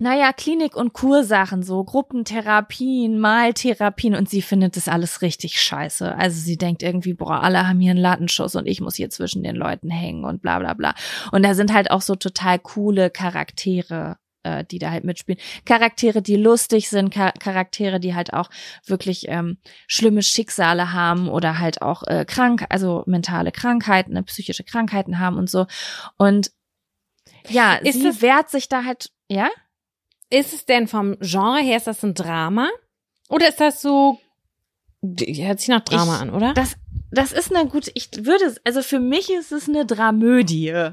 naja, Klinik- und Kursachen, so Gruppentherapien, Maltherapien und sie findet das alles richtig scheiße. Also sie denkt irgendwie, boah, alle haben hier einen Lattenschuss und ich muss hier zwischen den Leuten hängen und bla bla bla. Und da sind halt auch so total coole Charaktere äh, die da halt mitspielen. Charaktere, die lustig sind, Char Charaktere, die halt auch wirklich ähm, schlimme Schicksale haben oder halt auch äh, krank, also mentale Krankheiten, äh, psychische Krankheiten haben und so. Und ja, Ist sie wehrt sich da halt, ja? Ist es denn vom Genre her, ist das ein Drama? Oder ist das so, hört sich nach Drama Ich- an, oder? Das, das ist eine gute, ich würde, also für mich ist es eine Dramödie.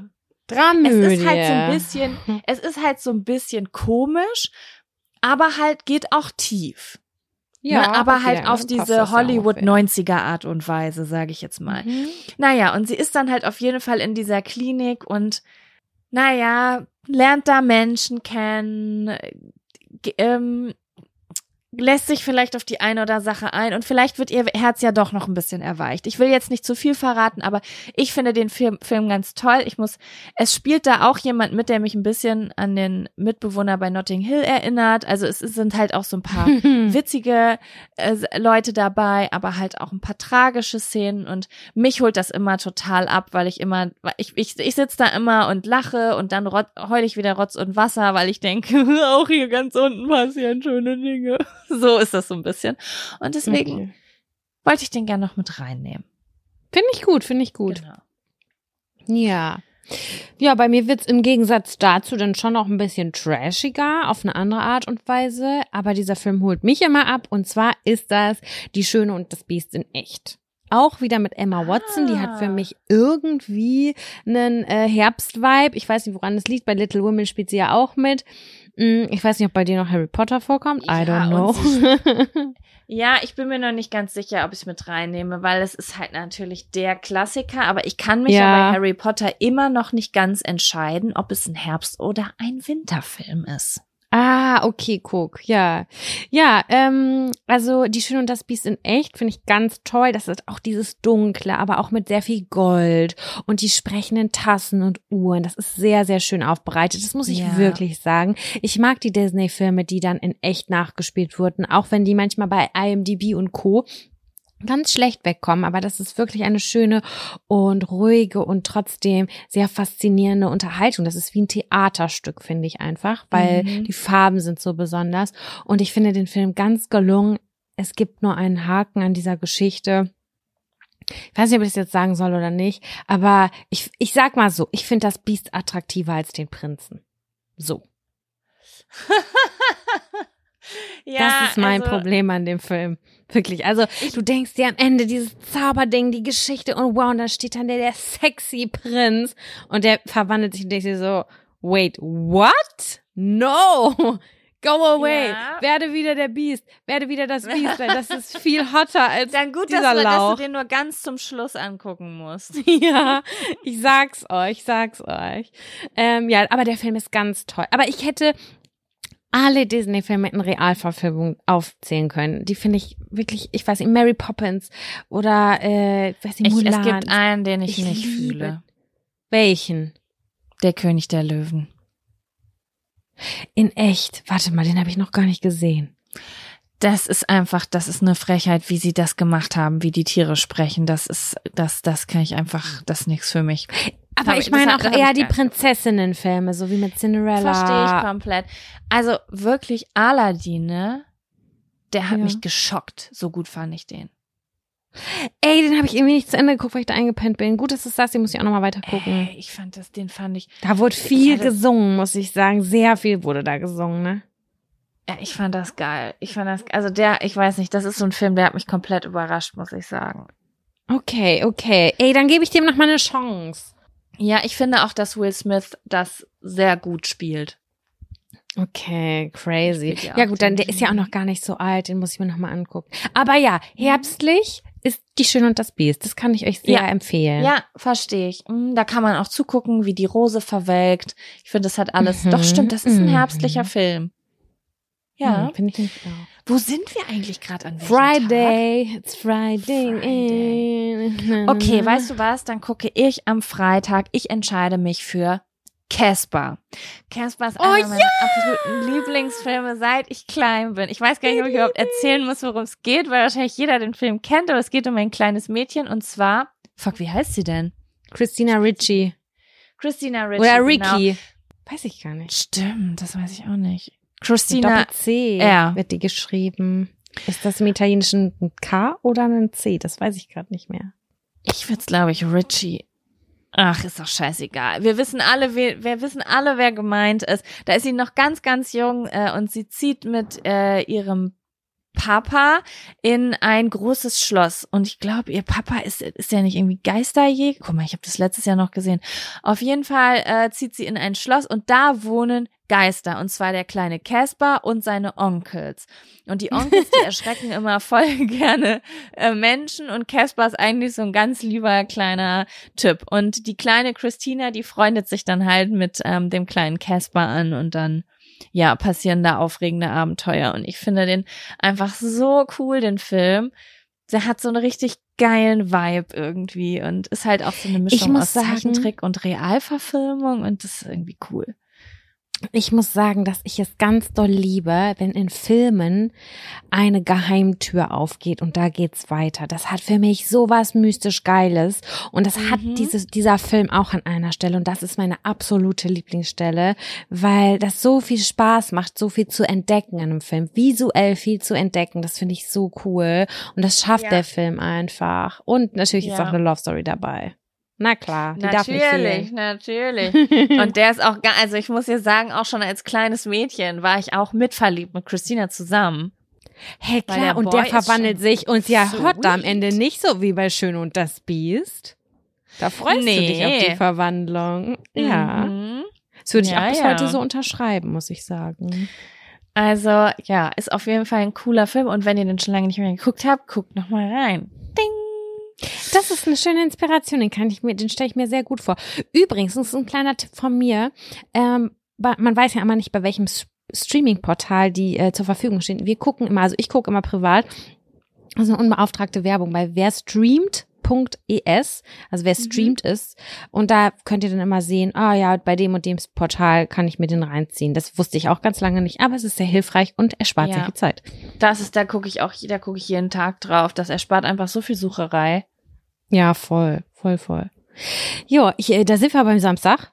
Dramödie. Es ist halt so ein bisschen, es ist halt so ein bisschen komisch, aber halt geht auch tief. ja, ne? Aber okay, halt auf diese Hollywood ja. 90er Art und Weise, sage ich jetzt mal. Mhm. Naja, und sie ist dann halt auf jeden Fall in dieser Klinik und naja, lernt da Menschen kennen, ge- ähm, lässt sich vielleicht auf die eine oder Sache ein und vielleicht wird ihr Herz ja doch noch ein bisschen erweicht. Ich will jetzt nicht zu viel verraten, aber ich finde den Film, Film ganz toll. Ich muss, es spielt da auch jemand mit, der mich ein bisschen an den Mitbewohner bei Notting Hill erinnert. Also es sind halt auch so ein paar witzige äh, Leute dabei, aber halt auch ein paar tragische Szenen und mich holt das immer total ab, weil ich immer, ich, ich, ich sitze da immer und lache und dann heul ich wieder Rotz und Wasser, weil ich denke, auch hier ganz unten passieren schöne Dinge. So ist das so ein bisschen. Und deswegen okay. wollte ich den gerne noch mit reinnehmen. Finde ich gut, finde ich gut. Genau. Ja. Ja, bei mir wird's im Gegensatz dazu dann schon auch ein bisschen trashiger auf eine andere Art und Weise. Aber dieser Film holt mich immer ab. Und zwar ist das Die Schöne und das Biest in echt. Auch wieder mit Emma Watson, ah. die hat für ah. mich irgendwie einen äh, Herbstvibe. Ich weiß nicht, woran es liegt. Bei Little Women spielt sie ja auch mit. Hm, ich weiß nicht, ob bei dir noch Harry Potter vorkommt. I don't know. ja, ich bin mir noch nicht ganz sicher, ob ich es mit reinnehme, weil es ist halt natürlich der Klassiker. Aber ich kann mich ja. ja bei Harry Potter immer noch nicht ganz entscheiden, ob es ein Herbst- oder ein Winterfilm ist. Ah, okay, guck, ja. Ja, ähm, also Die Schöne und das Biest in echt finde ich ganz toll. Das ist auch dieses Dunkle, aber auch mit sehr viel Gold und die sprechenden Tassen und Uhren. Das ist sehr, sehr schön aufbereitet. Das muss ich ja. wirklich sagen. Ich mag die Disney-Filme, die dann in echt nachgespielt wurden, auch wenn die manchmal bei IMDb und Co ganz schlecht wegkommen, aber das ist wirklich eine schöne und ruhige und trotzdem sehr faszinierende Unterhaltung. Das ist wie ein Theaterstück, finde ich einfach, weil mhm. die Farben sind so besonders und ich finde den Film ganz gelungen. Es gibt nur einen Haken an dieser Geschichte. Ich weiß nicht, ob ich das jetzt sagen soll oder nicht, aber ich, ich sag mal so, ich finde das Biest attraktiver als den Prinzen. So. ja, das ist mein also, Problem an dem Film. Wirklich. Also du denkst dir am Ende dieses Zauberding, die Geschichte und wow, und da steht dann der, der sexy Prinz und der verwandelt sich und denkst dir so, wait, what? No! Go away. Ja. Werde wieder der Biest. Werde wieder das Biest, weil das ist viel hotter als Dann gut, dieser dass, Lauch. dass du den nur ganz zum Schluss angucken musst. ja, ich sag's euch, sag's euch. Ähm, ja, aber der Film ist ganz toll. Aber ich hätte alle Disney-Filme in Realverfilmung aufzählen können. Die finde ich wirklich, ich weiß nicht, Mary Poppins oder äh, weiß nicht, Mulan. Ich, es gibt einen, den ich, ich nicht liebe. fühle. Welchen? Der König der Löwen. In echt. Warte mal, den habe ich noch gar nicht gesehen. Das ist einfach, das ist eine Frechheit, wie sie das gemacht haben, wie die Tiere sprechen. Das ist, das, das kann ich einfach, das ist nichts für mich. Aber ich meine auch eher die Prinzessinnenfilme, so wie mit Cinderella. Verstehe ich komplett. Also wirklich Aladdin, ne? Der hat ja. mich geschockt. So gut fand ich den. Ey, den habe ich irgendwie nicht zu Ende geguckt, weil ich da eingepennt bin. Gut, dass es das, den muss ich auch nochmal weiter gucken. Ey, ich fand das, den fand ich. Da wurde viel gesungen, muss ich sagen. Sehr viel wurde da gesungen, ne? Ja, ich fand das geil. Ich fand das, also der, ich weiß nicht, das ist so ein Film, der hat mich komplett überrascht, muss ich sagen. Okay, okay. Ey, dann gebe ich dem noch mal eine Chance. Ja, ich finde auch, dass Will Smith das sehr gut spielt. Okay, crazy. Ja, gut, dann der ist ja auch noch gar nicht so alt, den muss ich mir noch mal angucken. Aber ja, herbstlich ist Die Schön und das Biest. Das kann ich euch sehr ja. empfehlen. Ja, verstehe ich. Hm, da kann man auch zugucken, wie die Rose verwelkt. Ich finde, das hat alles. Mhm. Doch stimmt, das ist ein mhm. herbstlicher Film. Ja, mhm, finde ich nicht auch. Wo sind wir eigentlich gerade an Friday, Tag? it's Friday. Friday. Okay, weißt du was? Dann gucke ich am Freitag. Ich entscheide mich für Casper. Casper ist oh, einer meiner absoluten Lieblingsfilme, seit ich klein bin. Ich weiß gar nicht, ob ich überhaupt erzählen muss, worum es geht, weil wahrscheinlich jeder den Film kennt, aber es geht um ein kleines Mädchen und zwar, fuck, wie heißt sie denn? Christina Ritchie. Christina Ritchie. Oder Ricky. Genau. Weiß ich gar nicht. Stimmt, das weiß ich auch nicht. Christina C R. wird die geschrieben. Ist das im Italienischen ein K oder ein C? Das weiß ich gerade nicht mehr. Ich würde es, glaube ich, Richie. Ach, ist doch scheißegal. Wir wissen alle, wir, wir wissen alle, wer gemeint ist. Da ist sie noch ganz, ganz jung äh, und sie zieht mit äh, ihrem Papa in ein großes Schloss. Und ich glaube, ihr Papa ist, ist ja nicht irgendwie Geisterjäger. Guck mal, ich habe das letztes Jahr noch gesehen. Auf jeden Fall äh, zieht sie in ein Schloss und da wohnen Geister. Und zwar der kleine Casper und seine Onkels. Und die Onkels, die erschrecken immer voll gerne äh, Menschen. Und Casper ist eigentlich so ein ganz lieber kleiner Typ. Und die kleine Christina, die freundet sich dann halt mit ähm, dem kleinen Casper an und dann ja, passieren da aufregende Abenteuer. Und ich finde den einfach so cool, den Film. Der hat so einen richtig geilen Vibe irgendwie und ist halt auch so eine Mischung aus sagen, Zeichentrick und Realverfilmung und das ist irgendwie cool ich muss sagen, dass ich es ganz doll liebe, wenn in Filmen eine Geheimtür aufgeht und da geht's weiter. Das hat für mich sowas mystisch Geiles und das mhm. hat dieses, dieser Film auch an einer Stelle und das ist meine absolute Lieblingsstelle, weil das so viel Spaß macht, so viel zu entdecken in einem Film, visuell viel zu entdecken. Das finde ich so cool und das schafft ja. der Film einfach. Und natürlich ja. ist auch eine Love Story dabei. Na klar, die natürlich, natürlich. Und der ist auch, also ich muss dir sagen, auch schon als kleines Mädchen war ich auch mitverliebt mit Christina zusammen. Hey, klar, der und der verwandelt sich und ja, hot am Ende nicht so wie bei Schön und das Biest. Da freust nee. du dich auf die Verwandlung. Ja. Mhm. Das würde ich ja, auch bis ja. heute so unterschreiben, muss ich sagen. Also, ja, ist auf jeden Fall ein cooler Film und wenn ihr den schon lange nicht mehr geguckt habt, guckt noch mal rein. Das ist eine schöne Inspiration, den kann ich mir, den stelle ich mir sehr gut vor. Übrigens, das ist ein kleiner Tipp von mir. Ähm, man weiß ja immer nicht, bei welchem Streaming-Portal die äh, zur Verfügung stehen. Wir gucken immer, also ich gucke immer privat. Also eine unbeauftragte Werbung, weil wer streamt, .es, also wer mhm. streamt mhm. ist. Und da könnt ihr dann immer sehen, ah ja, bei dem und dem Portal kann ich mir den reinziehen. Das wusste ich auch ganz lange nicht, aber es ist sehr hilfreich und erspart ja. sehr viel Zeit. Das ist, da gucke ich auch, da gucke ich jeden Tag drauf. Das erspart einfach so viel Sucherei. Ja, voll, voll, voll. Jo, ich, äh, da sind wir beim Samstag.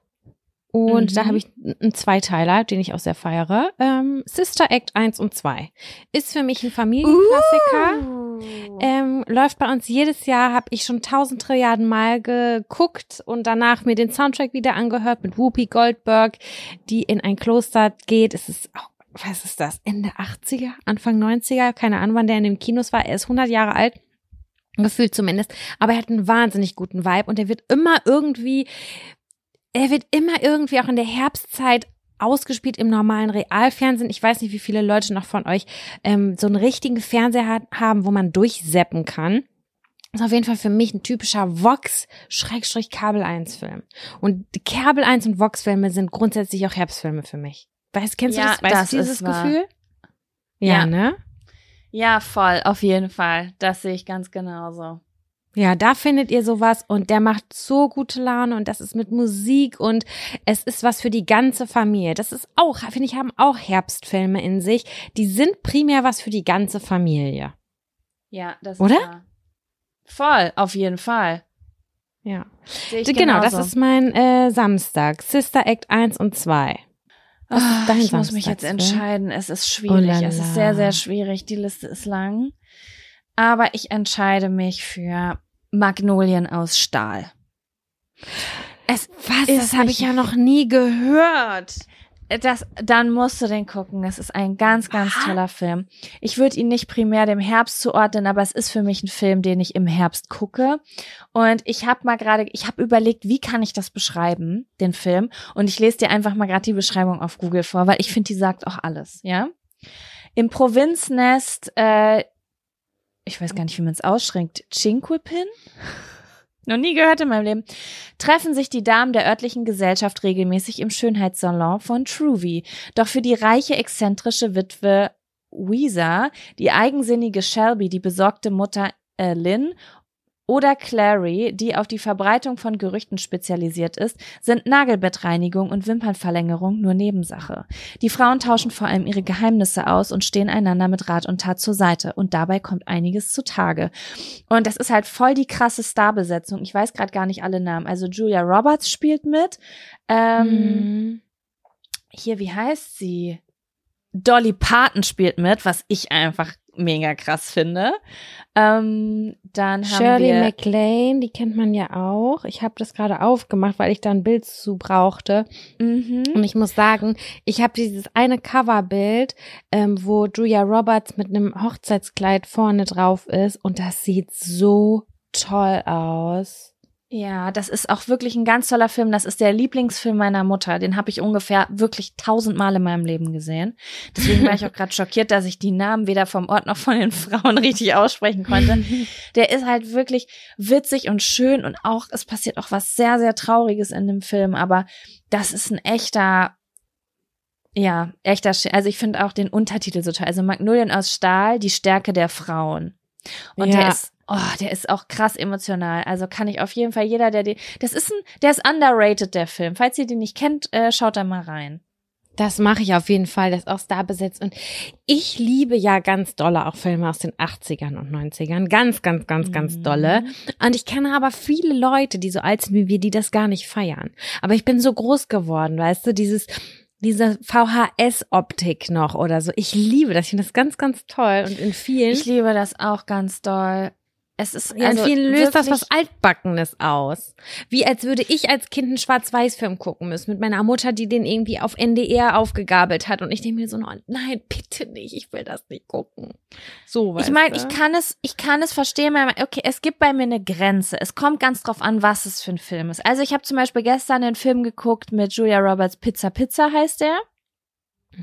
Und mhm. da habe ich einen Zweiteiler, den ich auch sehr feiere. Ähm, Sister Act 1 und 2. Ist für mich ein Familienklassiker. Uh. Ähm, läuft bei uns jedes Jahr, habe ich schon tausend Trilliarden Mal geguckt und danach mir den Soundtrack wieder angehört mit Whoopi Goldberg, die in ein Kloster geht. Es ist auch was ist das, Ende 80er, Anfang 90er, keine Ahnung, wann der in den Kinos war. Er ist 100 Jahre alt gefühlt zumindest, aber er hat einen wahnsinnig guten Vibe und er wird immer irgendwie, er wird immer irgendwie auch in der Herbstzeit ausgespielt im normalen Realfernsehen. Ich weiß nicht, wie viele Leute noch von euch ähm, so einen richtigen Fernseher hat, haben, wo man durchseppen kann. Das ist auf jeden Fall für mich ein typischer Vox-Kabel 1 Film. Und Kabel 1 und Vox Filme sind grundsätzlich auch Herbstfilme für mich. Weißt, kennst ja, du das? Weißt das du dieses Gefühl? Ja, ja, ne? Ja, voll, auf jeden Fall. Das sehe ich ganz genauso. Ja, da findet ihr sowas und der macht so gute Laune und das ist mit Musik und es ist was für die ganze Familie. Das ist auch, finde ich, haben auch Herbstfilme in sich. Die sind primär was für die ganze Familie. Ja, das Oder? Ist Voll, auf jeden Fall. Ja. Genau, genauso. das ist mein äh, Samstag. Sister Act 1 und 2. Was ist ah, ich muss mich jetzt entscheiden. Es ist schwierig. Oh es ist sehr, sehr schwierig. Die Liste ist lang. Aber ich entscheide mich für Magnolien aus Stahl. Es, was? Das habe ich ja noch nie gehört. Das, dann musst du den gucken. Es ist ein ganz, ganz toller Film. Ich würde ihn nicht primär dem Herbst zuordnen, aber es ist für mich ein Film, den ich im Herbst gucke. Und ich habe mal gerade, ich habe überlegt, wie kann ich das beschreiben, den Film? Und ich lese dir einfach mal gerade die Beschreibung auf Google vor, weil ich finde, die sagt auch alles, ja? Im Provinznest, äh, ich weiß gar nicht, wie man es ausschränkt, Chinquapin? Noch nie gehört in meinem Leben, treffen sich die Damen der örtlichen Gesellschaft regelmäßig im Schönheitssalon von Truvy. Doch für die reiche, exzentrische Witwe Weezer, die eigensinnige Shelby, die besorgte Mutter äh, Lynn oder Clary, die auf die Verbreitung von Gerüchten spezialisiert ist, sind Nagelbettreinigung und Wimpernverlängerung nur Nebensache. Die Frauen tauschen vor allem ihre Geheimnisse aus und stehen einander mit Rat und Tat zur Seite. Und dabei kommt einiges zutage. Und das ist halt voll die krasse Starbesetzung. Ich weiß gerade gar nicht alle Namen. Also Julia Roberts spielt mit. Ähm, hm. Hier, wie heißt sie? Dolly Parton spielt mit, was ich einfach mega krass finde. Ähm, dann Shirley haben wir MacLaine, die kennt man ja auch. Ich habe das gerade aufgemacht, weil ich da ein Bild zu brauchte. Mhm. Und ich muss sagen, ich habe dieses eine Coverbild, ähm, wo Julia Roberts mit einem Hochzeitskleid vorne drauf ist und das sieht so toll aus. Ja, das ist auch wirklich ein ganz toller Film. Das ist der Lieblingsfilm meiner Mutter. Den habe ich ungefähr wirklich tausendmal in meinem Leben gesehen. Deswegen war ich auch gerade schockiert, dass ich die Namen weder vom Ort noch von den Frauen richtig aussprechen konnte. Der ist halt wirklich witzig und schön und auch, es passiert auch was sehr, sehr Trauriges in dem Film. Aber das ist ein echter Ja, echter Sch Also ich finde auch den Untertitel so toll. Also Magnolien aus Stahl, die Stärke der Frauen. Und Ja. der ist, oh, der ist auch krass emotional. Also kann ich auf jeden Fall jeder, der den, das ist ein, der ist underrated, der Film. Falls ihr den nicht kennt, äh, schaut da mal rein. Das mache ich auf jeden Fall, das ist auch Star besetzt. Und ich liebe ja ganz dolle auch Filme aus den 80ern und 90ern. Ganz, ganz, ganz, ganz Mhm. dolle. Und ich kenne aber viele Leute, die so alt sind wie wir, die das gar nicht feiern. Aber ich bin so groß geworden, weißt du, dieses, diese VHS-Optik noch oder so. Ich liebe das. Ich finde das ganz, ganz toll. Und in vielen, Ich liebe das auch ganz doll. Es ist, ja, also vielen löst das was Altbackenes aus. Wie als würde ich als Kind einen Schwarz-Weiß-Film gucken müssen mit meiner Mutter, die den irgendwie auf NDR aufgegabelt hat. Und ich denke mir so, nein, bitte nicht, ich will das nicht gucken. So, weißt Ich meine, ich kann es, ich kann es verstehen, okay, es gibt bei mir eine Grenze. Es kommt ganz drauf an, was es für ein Film ist. Also ich habe zum Beispiel gestern einen Film geguckt mit Julia Roberts, Pizza Pizza heißt der.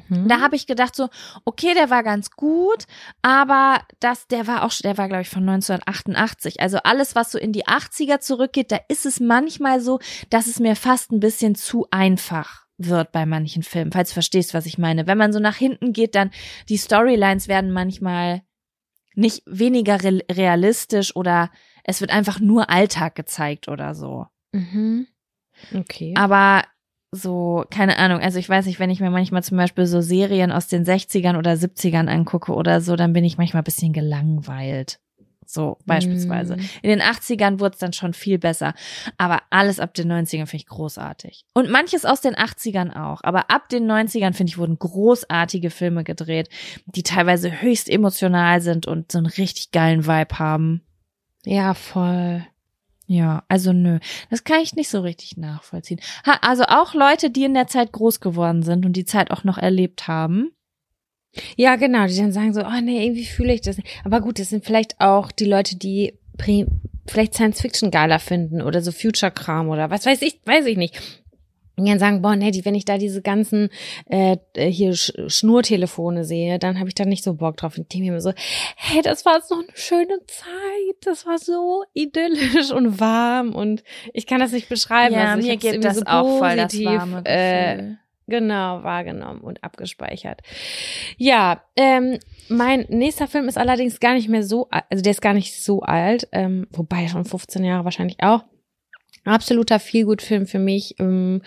Mhm. Da habe ich gedacht so, okay, der war ganz gut, aber das, der war auch, der war glaube ich von 1988. Also alles, was so in die 80er zurückgeht, da ist es manchmal so, dass es mir fast ein bisschen zu einfach wird bei manchen Filmen, falls du verstehst, was ich meine. Wenn man so nach hinten geht, dann die Storylines werden manchmal nicht weniger re realistisch oder es wird einfach nur Alltag gezeigt oder so. Mhm. Okay. Aber so, keine Ahnung, also ich weiß nicht, wenn ich mir manchmal zum Beispiel so Serien aus den 60ern oder 70ern angucke oder so, dann bin ich manchmal ein bisschen gelangweilt. So, beispielsweise. Mm. In den 80ern wurde es dann schon viel besser. Aber alles ab den 90ern finde ich großartig. Und manches aus den 80ern auch. Aber ab den 90ern, finde ich, wurden großartige Filme gedreht, die teilweise höchst emotional sind und so einen richtig geilen Vibe haben. Ja, voll. Ja, also nö, das kann ich nicht so richtig nachvollziehen. Ha, also auch Leute, die in der Zeit groß geworden sind und die Zeit auch noch erlebt haben. Ja, genau, die dann sagen so, oh nee, irgendwie fühle ich das nicht. Aber gut, das sind vielleicht auch die Leute, die vielleicht Science Fiction geiler finden oder so Future-Kram oder was weiß ich, weiß ich nicht. Und dann sagen, boah, nee, die, wenn ich da diese ganzen äh, äh, hier Sch Schnurtelefone sehe, dann habe ich da nicht so Bock drauf. Und ich denke mir immer so, hey, das war so eine schöne Zeit, das war so idyllisch und warm und ich kann das nicht beschreiben. ja, also mir irgendwie das so auch voll das warme äh. Genau, wahrgenommen und abgespeichert. Ja, ähm, mein nächster Film ist allerdings gar nicht mehr so, al- also der ist gar nicht so alt, ähm, wobei schon 15 Jahre wahrscheinlich auch. Absoluter Feelgood-Film für mich ähm,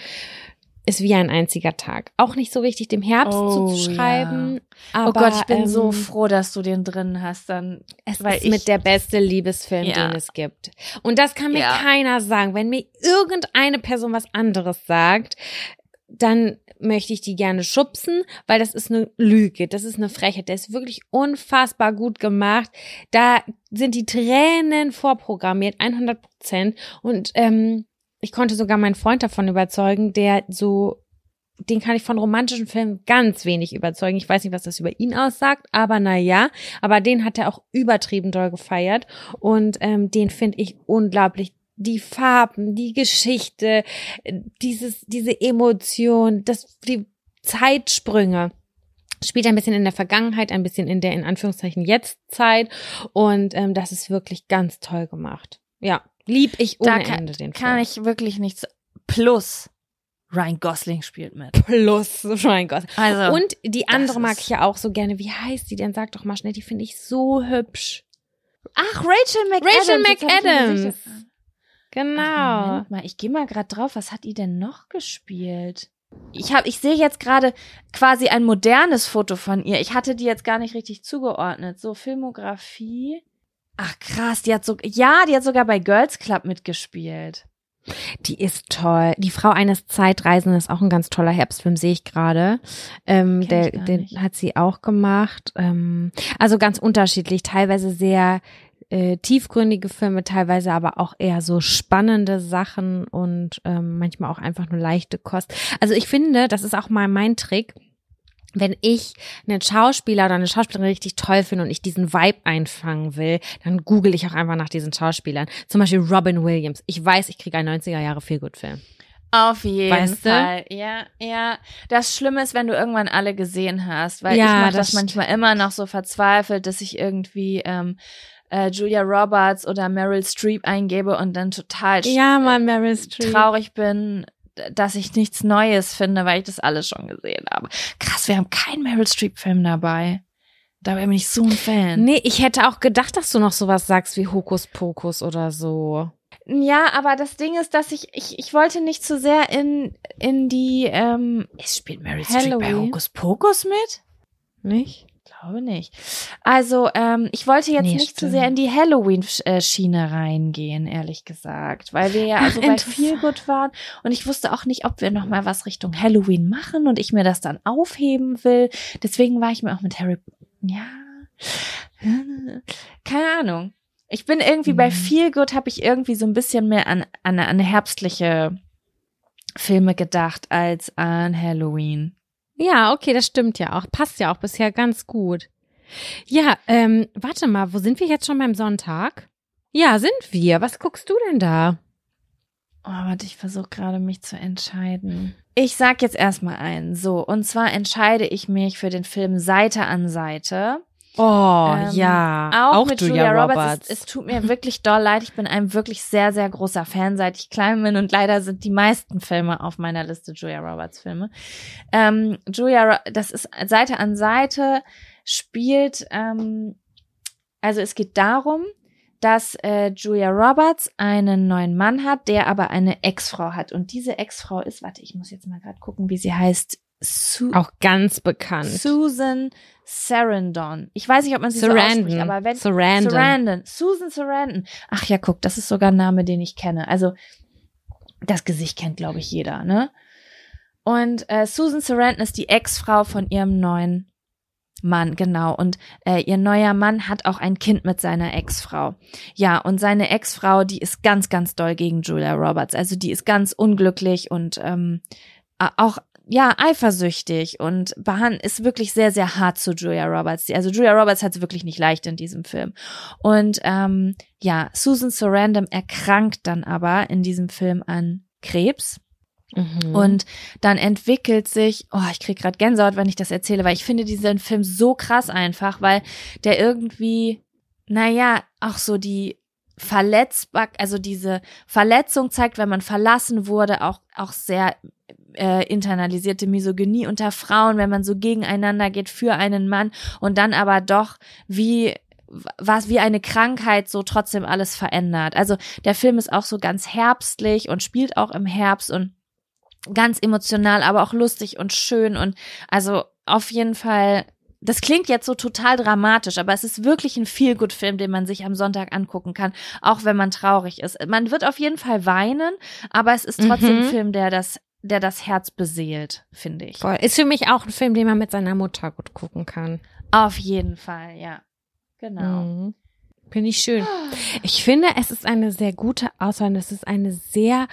ist wie ein einziger Tag. Auch nicht so wichtig, dem Herbst Oh, zuzuschreiben. oh Aber, Gott, ich bin ähm, so froh, dass du den drin hast. Dann Es weil ist ich- mit der beste Liebesfilm, Ja. den es gibt. Und das kann mir Ja. keiner sagen. Wenn mir irgendeine Person was anderes sagt, dann möchte ich die gerne schubsen, weil das ist eine Lüge, das ist eine Frechheit. Der ist wirklich unfassbar gut gemacht. Da sind die Tränen vorprogrammiert, 100 Prozent. Und ähm, ich konnte sogar meinen Freund davon überzeugen, der so den kann ich von romantischen Filmen ganz wenig überzeugen. Ich weiß nicht, was das über ihn aussagt, aber na ja. Aber den hat er auch übertrieben doll gefeiert und ähm, den finde ich unglaublich. Die Farben, die Geschichte, dieses, diese Emotion, das, die Zeitsprünge spielt ein bisschen in der Vergangenheit, ein bisschen in der in Anführungszeichen Jetztzeit und ähm, das ist wirklich ganz toll gemacht. Ja, lieb ich ohne da kann, Ende den kann Film. ich wirklich nichts. Plus, Ryan Gosling spielt mit. Plus Ryan Gosling. Also Und die andere mag ich ja auch so gerne. Wie heißt die denn? Sag doch mal schnell. Die finde ich so hübsch. ach Rachel McAdams. Rachel McAdams. Genau. Ach, Moment mal, ich gehe mal gerade drauf. Was hat die denn noch gespielt? Ich habe, ich sehe jetzt gerade quasi ein modernes Foto von ihr. Ich hatte die jetzt gar nicht richtig zugeordnet. So Filmografie. Ach krass, die hat so, ja, die hat sogar bei Girls Club mitgespielt. Die ist toll. Die Frau eines Zeitreisenden ist auch ein ganz toller Herbstfilm, sehe ich gerade. Ähm, der, den nicht. hat sie auch gemacht. Ähm, also ganz unterschiedlich. Teilweise sehr äh, tiefgründige Filme, teilweise aber auch eher so spannende Sachen und ähm, manchmal auch einfach nur leichte Kost. Also ich finde, das ist auch mal mein Trick. Wenn ich einen Schauspieler oder eine Schauspielerin richtig toll finde und ich diesen Vibe einfangen will, dann google ich auch einfach nach diesen Schauspielern. Zum Beispiel Robin Williams. Ich weiß, ich kriege einen 90er Jahre Feelgood-Film. Auf jeden Weißt du? Fall. Ja, ja. Das Schlimme ist, wenn du irgendwann alle gesehen hast, weil Ja, ich mache das das manchmal immer noch so verzweifelt, dass ich irgendwie ähm, äh, Julia Roberts oder Meryl Streep eingebe und dann total Ja, Mann, Meryl Streep. traurig bin, dass ich nichts Neues finde, weil ich das alles schon gesehen habe. Krass, wir haben keinen Meryl Streep Film dabei. Da bin ich so ein Fan. Nee, ich hätte auch gedacht, dass du noch sowas sagst wie Hokus Pokus oder so. Ja, aber das Ding ist, dass ich, ich, ich wollte nicht zu sehr in, in die, ähm, es spielt Mary Streep bei. Hokus Pokus mit? Nicht? Glaube nicht. Also, ähm, ich wollte jetzt Nee, nicht zu stimmt. sehr in die Halloween-Schiene reingehen, ehrlich gesagt, weil wir ja also bei interessant. viel gut waren und ich wusste auch nicht, ob wir noch mal was Richtung Halloween machen und ich mir das dann aufheben will. Deswegen war ich mir auch mit Harry, ja, keine Ahnung. Ich bin irgendwie bei Mhm. viel gut, habe ich irgendwie so ein bisschen mehr an, an, an herbstliche Filme gedacht als an Halloween. Ja, okay, das stimmt ja auch. Passt ja auch bisher ganz gut. Ja, ähm, warte mal, wo sind wir jetzt schon beim Sonntag? Ja, sind wir. Was guckst du denn da? Oh, warte, ich versuche gerade mich zu entscheiden. Ich sag jetzt erstmal einen. So, und zwar entscheide ich mich für den Film Seite an Seite. Oh, Ähm, ja. Auch, mit Julia, Roberts. Es, es tut mir wirklich doll leid. Ich bin ein wirklich sehr, sehr großer Fan, seit ich klein bin. Und leider sind die meisten Filme auf meiner Liste Julia Roberts Filme. Ähm, Julia, das ist Seite an Seite spielt, ähm, also es geht darum, dass äh, Julia Roberts einen neuen Mann hat, der aber eine Ex-Frau hat. Und diese Ex-Frau ist, warte, ich muss jetzt mal gerade gucken, wie sie heißt. Su auch ganz bekannt. Susan Sarandon. Ich weiß nicht, ob man sie so Sarandon. ausspricht, aber wenn Sarandon. Sarandon. Susan Sarandon. Ach ja, guck, das ist sogar ein Name, den ich kenne. Also das Gesicht kennt, glaube ich, jeder, ne? Und äh, Susan Sarandon ist die Ex-Frau von ihrem neuen Mann, genau. Und äh, ihr neuer Mann hat auch ein Kind mit seiner Ex-Frau. Ja, und seine Ex-Frau, die ist ganz, ganz doll gegen Julia Roberts. Also die ist ganz unglücklich und ähm, auch ja eifersüchtig und Bahan ist wirklich sehr, sehr hart zu Julia Roberts. Also Julia Roberts hat es wirklich nicht leicht in diesem Film. Und ähm, ja, Susan Sarandon erkrankt dann aber in diesem Film an Krebs. Mhm. Und dann entwickelt sich, oh, ich krieg gerade Gänsehaut, wenn ich das erzähle, weil ich finde diesen Film so krass einfach, weil der irgendwie, naja, auch so die verletzbar, also diese Verletzung zeigt, wenn man verlassen wurde, auch, auch sehr äh, internalisierte Misogynie unter Frauen, wenn man so gegeneinander geht für einen Mann und dann aber doch wie was wie eine Krankheit so trotzdem alles verändert. Also der Film ist auch so ganz herbstlich und spielt auch im Herbst und ganz emotional, aber auch lustig und schön und also auf jeden Fall das klingt jetzt so total dramatisch, aber es ist wirklich ein Feel-Good-Film, den man sich am Sonntag angucken kann, auch wenn man traurig ist. Man wird auf jeden Fall weinen, aber es ist trotzdem Mhm. ein Film, der das, der das Herz beseelt, finde ich. Voll. Ist für mich auch ein Film, den man mit seiner Mutter gut gucken kann. Auf jeden Fall, ja. Genau. Mhm. Finde ich schön. Ich finde, es ist eine sehr gute Auswahl und es ist eine sehr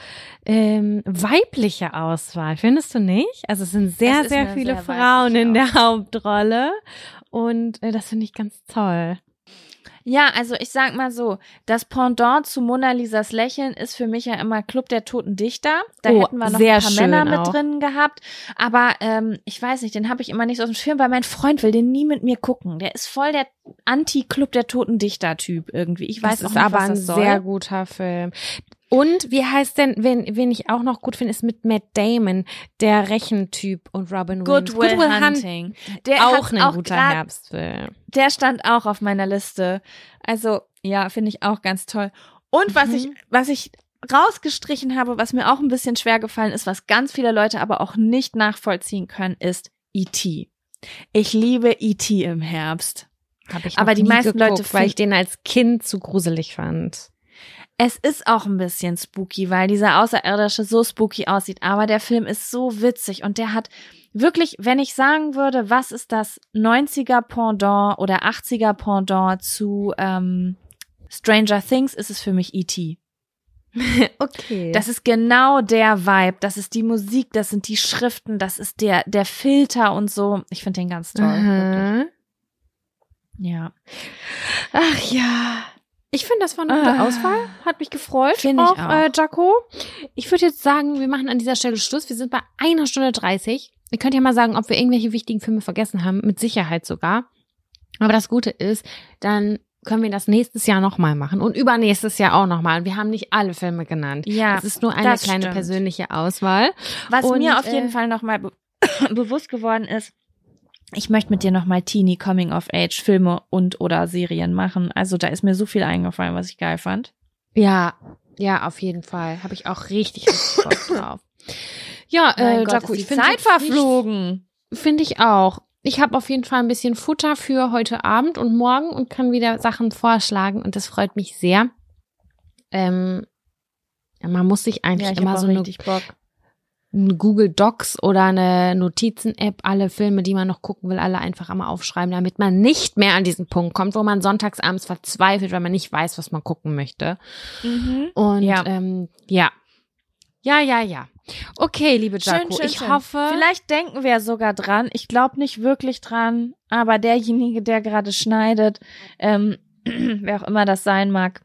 ähm, weibliche Auswahl. Findest du nicht? Also es sind sehr, Es sehr viele sehr Frauen in der Hauptrolle und äh, das finde ich ganz toll. Ja, also ich sag mal so, das Pendant zu Mona Lisas Lächeln ist für mich ja immer Club der Toten Dichter. Da Oh, hätten wir noch ein paar Männer mit auch. drin gehabt. Aber ähm, ich weiß nicht, den habe ich immer nicht so auf dem Schirm, weil mein Freund will den nie mit mir gucken. Der ist voll der Anti-Club der Toten Dichter-Typ irgendwie. Ich weiß das auch ist nicht, aber was ein das soll. sehr guter Film. Und wie heißt denn, wen, wen ich auch noch gut finde, ist mit Matt Damon, der Rechentyp und Robin Williams. Good Will Hunt- Hunting. Der Auch ein auch guter grad- Herbstfilm. Der stand auch auf meiner Liste. Also, ja, finde ich auch ganz toll. Und was Mhm. ich, was ich rausgestrichen habe, was mir auch ein bisschen schwer gefallen ist, was ganz viele Leute aber auch nicht nachvollziehen können, ist E.T. Ich liebe E.T. im Herbst. Hab ich Aber die meisten geguckt, Leute weil ich den als Kind zu gruselig fand. Es ist auch ein bisschen spooky, weil dieser Außerirdische so spooky aussieht. Aber der Film ist so witzig und der hat wirklich, wenn ich sagen würde, was ist das 90er Pendant oder 80er Pendant zu ähm, Stranger Things, ist es für mich E.T. Okay. Das ist genau der Vibe. Das ist die Musik, das sind die Schriften, das ist der, der Filter und so. Ich finde den ganz toll. Aha. Ja. Ach ja. Ich finde, das war eine gute Ah. Auswahl. Hat mich gefreut. Finde ich auch. Äh, Jaco. Ich würde jetzt sagen, wir machen an dieser Stelle Schluss. Wir sind bei einer Stunde 30. Ihr könnt ja mal sagen, ob wir irgendwelche wichtigen Filme vergessen haben. Mit Sicherheit sogar. Aber das Gute ist, dann können wir das nächstes Jahr nochmal machen und übernächstes Jahr auch nochmal. Und wir haben nicht alle Filme genannt. Ja, Es ist nur eine kleine stimmt. persönliche Auswahl. Was Und, mir auf jeden äh, Fall nochmal be bewusst geworden ist, ich möchte mit dir nochmal Teenie Coming of Age Filme und oder Serien machen. Also da ist mir so viel eingefallen, was ich geil fand. Ja, ja, auf jeden Fall. Habe ich auch richtig, richtig Bock drauf. Ja, Mein äh, Gott, Jaco, ich die finde Zeit verflogen. Finde ich auch. Ich habe auf jeden Fall ein bisschen Futter für heute Abend und morgen und kann wieder Sachen vorschlagen und das freut mich sehr. Ähm, ja, man muss sich eigentlich Ja, immer so eine, richtig Bock. Google Docs oder eine Notizen-App, alle Filme, die man noch gucken will, alle einfach einmal aufschreiben, damit man nicht mehr an diesen Punkt kommt, wo man sonntagsabends verzweifelt, weil man nicht weiß, was man gucken möchte. Und Ja. ähm, ja. Ja, ja, ja. Okay, liebe Jaco, ich hoffe. Vielleicht denken wir sogar dran. Ich glaube nicht wirklich dran, aber derjenige, der gerade schneidet, ähm, wer auch immer das sein mag,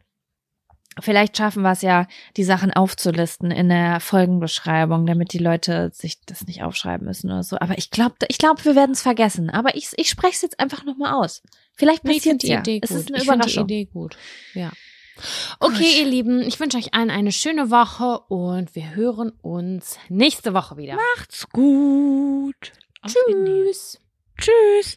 vielleicht schaffen wir es ja, die Sachen aufzulisten in der Folgenbeschreibung, damit die Leute sich das nicht aufschreiben müssen oder so. Aber ich glaube, ich glaube, wir werden es vergessen. Aber ich, ich spreche es jetzt einfach nochmal aus. Vielleicht Ich finde passiert die. Idee Es gut. ist eine ich finde die Überraschung. Idee gut. Ja. Okay, Gut. ihr Lieben, ich wünsche euch allen eine schöne Woche und wir hören uns nächste Woche wieder. Macht's gut. Auf. Tschüss. Tschüss.